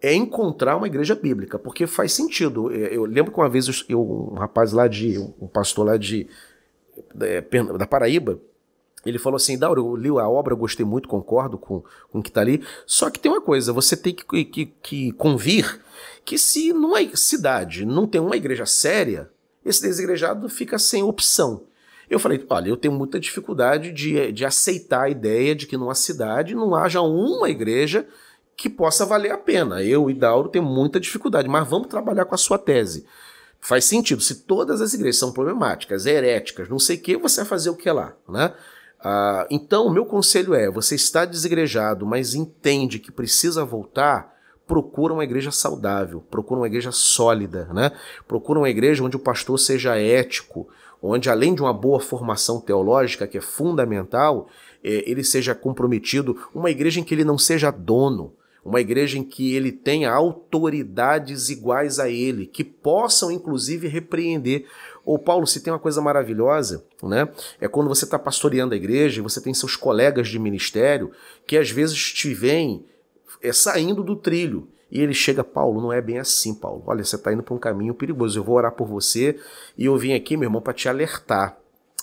é encontrar uma igreja bíblica, porque faz sentido. Eu lembro que uma vez eu, um rapaz lá de, um pastor lá de, é, da Paraíba, ele falou assim, Dauro, eu li a obra, gostei muito, concordo com, com o que está ali, só que tem uma coisa, você tem que, que, que convir que se numa cidade não tem uma igreja séria, esse desigrejado fica sem opção. Eu falei, olha, eu tenho muita dificuldade de, de aceitar a ideia de que numa cidade não haja uma igreja que possa valer a pena. Eu e Dauro temos muita dificuldade, mas vamos trabalhar com a sua tese. Faz sentido. Se todas as igrejas são problemáticas, heréticas, não sei o que, você vai fazer o que lá, né? Ah, então, o meu conselho é: você está desigrejado, mas entende que precisa voltar procura uma igreja saudável, procura uma igreja sólida, né? Procura uma igreja onde o pastor seja ético, onde além de uma boa formação teológica que é fundamental, é, ele seja comprometido, uma igreja em que ele não seja dono, uma igreja em que ele tenha autoridades iguais a ele, que possam inclusive repreender. Ô Paulo, se tem uma coisa maravilhosa, né? É quando você está pastoreando a igreja e você tem seus colegas de ministério que às vezes te veem é, saindo do trilho. E ele chega, Paulo, não é bem assim, Paulo. Olha, você está indo para um caminho perigoso. Eu vou orar por você e eu vim aqui, meu irmão, para te alertar.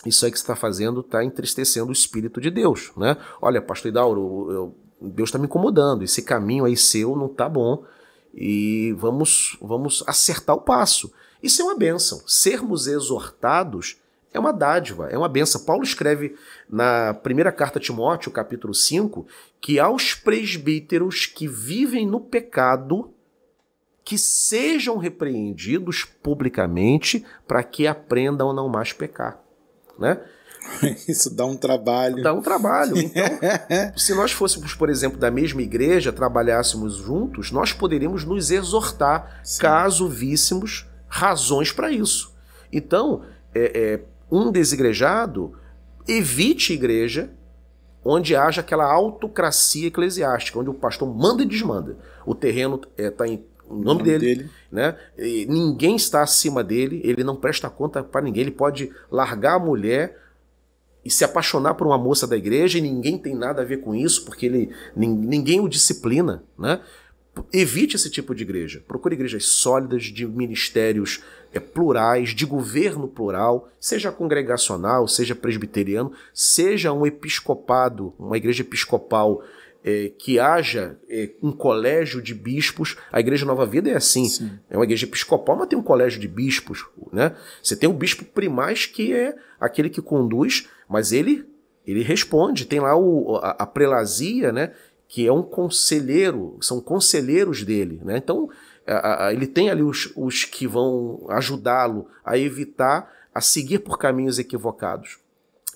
Isso aí que você está fazendo está entristecendo o Espírito de Deus, né? Olha, pastor Idauro, eu, Deus está me incomodando. Esse caminho aí seu não está bom e vamos, vamos acertar o passo. Isso é uma bênção. Sermos exortados é uma dádiva, é uma benção. Paulo escreve na primeira carta a Timóteo, capítulo 5, que aos presbíteros que vivem no pecado, que sejam repreendidos publicamente para que aprendam a não mais pecar. Né? Isso dá um trabalho. Dá um trabalho. Então, se nós fôssemos, por exemplo, da mesma igreja, trabalhássemos juntos, nós poderíamos nos exortar Sim. caso víssemos razões para isso. Então, é, é, um desigrejado evite igreja onde haja aquela autocracia eclesiástica, onde o pastor manda e desmanda. O terreno está é, em nome, nome dele, dele, né? E ninguém está acima dele, ele não presta conta para ninguém, ele pode largar a mulher e se apaixonar por uma moça da igreja e ninguém tem nada a ver com isso, porque ele ninguém o disciplina, né? Evite esse tipo de igreja. Procure igrejas sólidas, de ministérios é, plurais, de governo plural, seja congregacional, seja presbiteriano, seja um episcopado, uma igreja episcopal é, que haja é, um colégio de bispos. A Igreja Nova Vida é assim. Sim. É uma igreja episcopal, mas tem um colégio de bispos. Né? Você tem o bispo primaz, que é aquele que conduz, mas ele ele responde. Tem lá o, a, a prelazia, né? Que é um conselheiro, são conselheiros dele. Né? Então, ele tem ali os, os que vão ajudá-lo a evitar, a seguir por caminhos equivocados.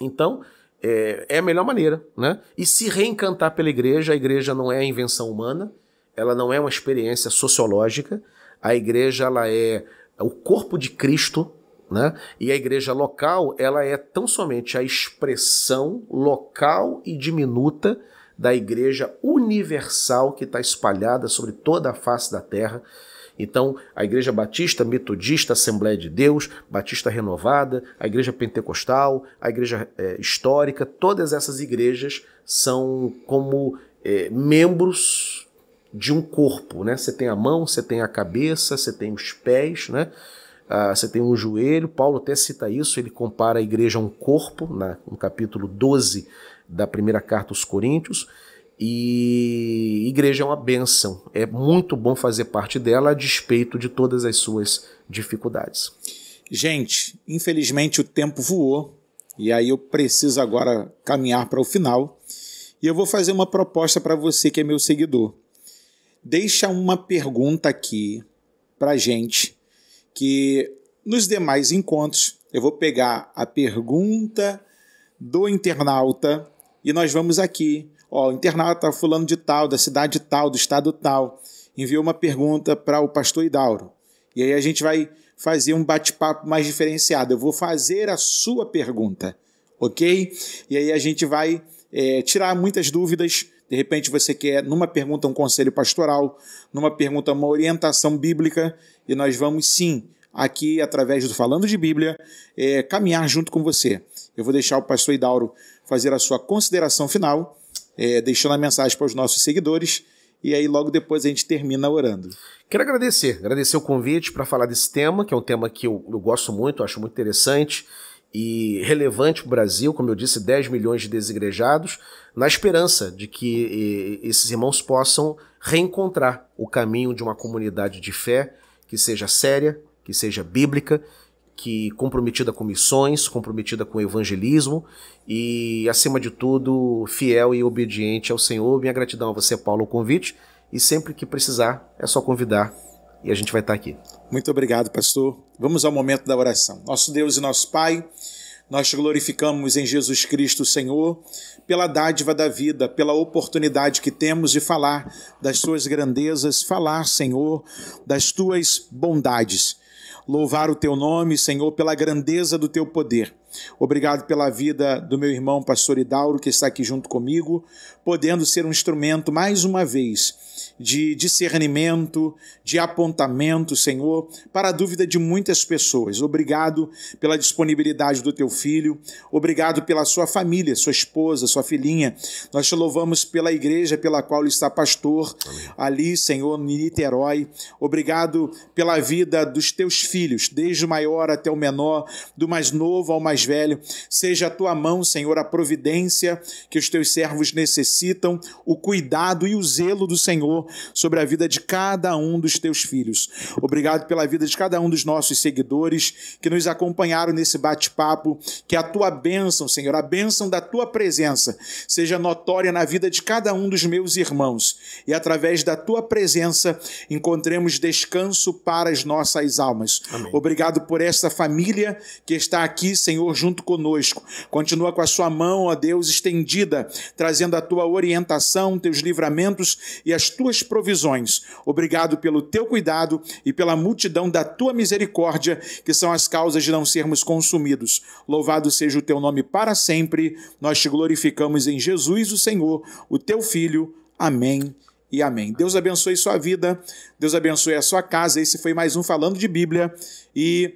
Então, é, é, a melhor maneira. Né? E se reencantar pela igreja, a igreja não é invenção humana, ela não é uma experiência sociológica, a igreja ela é o corpo de Cristo, né? E a igreja local, ela é tão somente a expressão local e diminuta da igreja universal que está espalhada sobre toda a face da terra. Então, a Igreja Batista, Metodista, Assembleia de Deus, Batista Renovada, a Igreja Pentecostal, a Igreja é, Histórica, todas essas igrejas são como é, membros de um corpo, né? Você tem a mão, você tem a cabeça, você tem os pés, né? Ah, você tem um joelho. Paulo até cita isso, ele compara a igreja a um corpo, na, no capítulo 12 da primeira carta aos Coríntios. E igreja é uma benção. É muito bom fazer parte dela a despeito de todas as suas dificuldades. Gente, infelizmente o tempo voou e aí eu preciso agora caminhar para o final. E eu vou fazer uma proposta para você que é meu seguidor. Deixa uma pergunta aqui para gente que nos demais encontros eu vou pegar a pergunta do internauta e nós vamos aqui Ó, o internauta fulano de tal, da cidade tal, do estado tal, enviou uma pergunta para o pastor Idauro. E aí a gente vai fazer um bate-papo mais diferenciado. Eu vou fazer a sua pergunta, ok? E aí a gente vai é, tirar muitas dúvidas. De repente você quer, numa pergunta, um conselho pastoral, numa pergunta, uma orientação bíblica, e nós vamos sim, aqui, através do Falando de Bíblia, é, caminhar junto com você. Eu vou deixar o pastor Idauro fazer a sua consideração final é, deixando a mensagem para os nossos seguidores e aí logo depois a gente termina orando. Quero agradecer, agradecer o convite para falar desse tema, que é um tema que eu, eu gosto muito, acho muito interessante e relevante para o Brasil, como eu disse, 10 milhões de desigrejados, na esperança de que esses irmãos possam reencontrar o caminho de uma comunidade de fé que seja séria, que seja bíblica que comprometida com missões, comprometida com evangelismo e, acima de tudo, fiel e obediente ao Senhor. Minha gratidão a você, Paulo, o convite. E sempre que precisar, é só convidar e a gente vai estar aqui. Muito obrigado, pastor. Vamos ao momento da oração. Nosso Deus e nosso Pai, nós te glorificamos em Jesus Cristo, Senhor, pela dádiva da vida, pela oportunidade que temos de falar das tuas grandezas, falar, Senhor, das tuas bondades louvar o teu nome, Senhor, pela grandeza do teu poder. Obrigado pela vida do meu irmão pastor Idauro, que está aqui junto comigo, podendo ser um instrumento mais uma vez de discernimento, de apontamento, Senhor, para a dúvida de muitas pessoas. Obrigado pela disponibilidade do teu filho, obrigado pela sua família, sua esposa, sua filhinha. Nós te louvamos pela igreja pela qual ele está pastor, Amém. ali, Senhor, em Niterói. Obrigado pela vida dos teus filhos, desde o maior até o menor, do mais novo ao mais velho. Seja a tua mão, Senhor, a providência que os teus servos necessitam, o cuidado e o zelo do Senhor sobre a vida de cada um dos teus filhos. Obrigado pela vida de cada um dos nossos seguidores que nos acompanharam nesse bate-papo. Que a tua bênção, Senhor, a bênção da tua presença, seja notória na vida de cada um dos meus irmãos e através da tua presença encontremos descanso para as nossas almas. Amém. Obrigado por esta família que está aqui, Senhor, junto conosco. Continua com a sua mão, ó Deus, estendida, trazendo a tua orientação, teus livramentos e as tuas provisões. Obrigado pelo teu cuidado e pela multidão da tua misericórdia, que são as causas de não sermos consumidos. Louvado seja o teu nome para sempre. Nós te glorificamos em Jesus, o Senhor, o teu filho. Amém e amém. Deus abençoe sua vida, Deus abençoe a sua casa. Esse foi mais um Falando de Bíblia e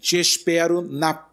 te espero na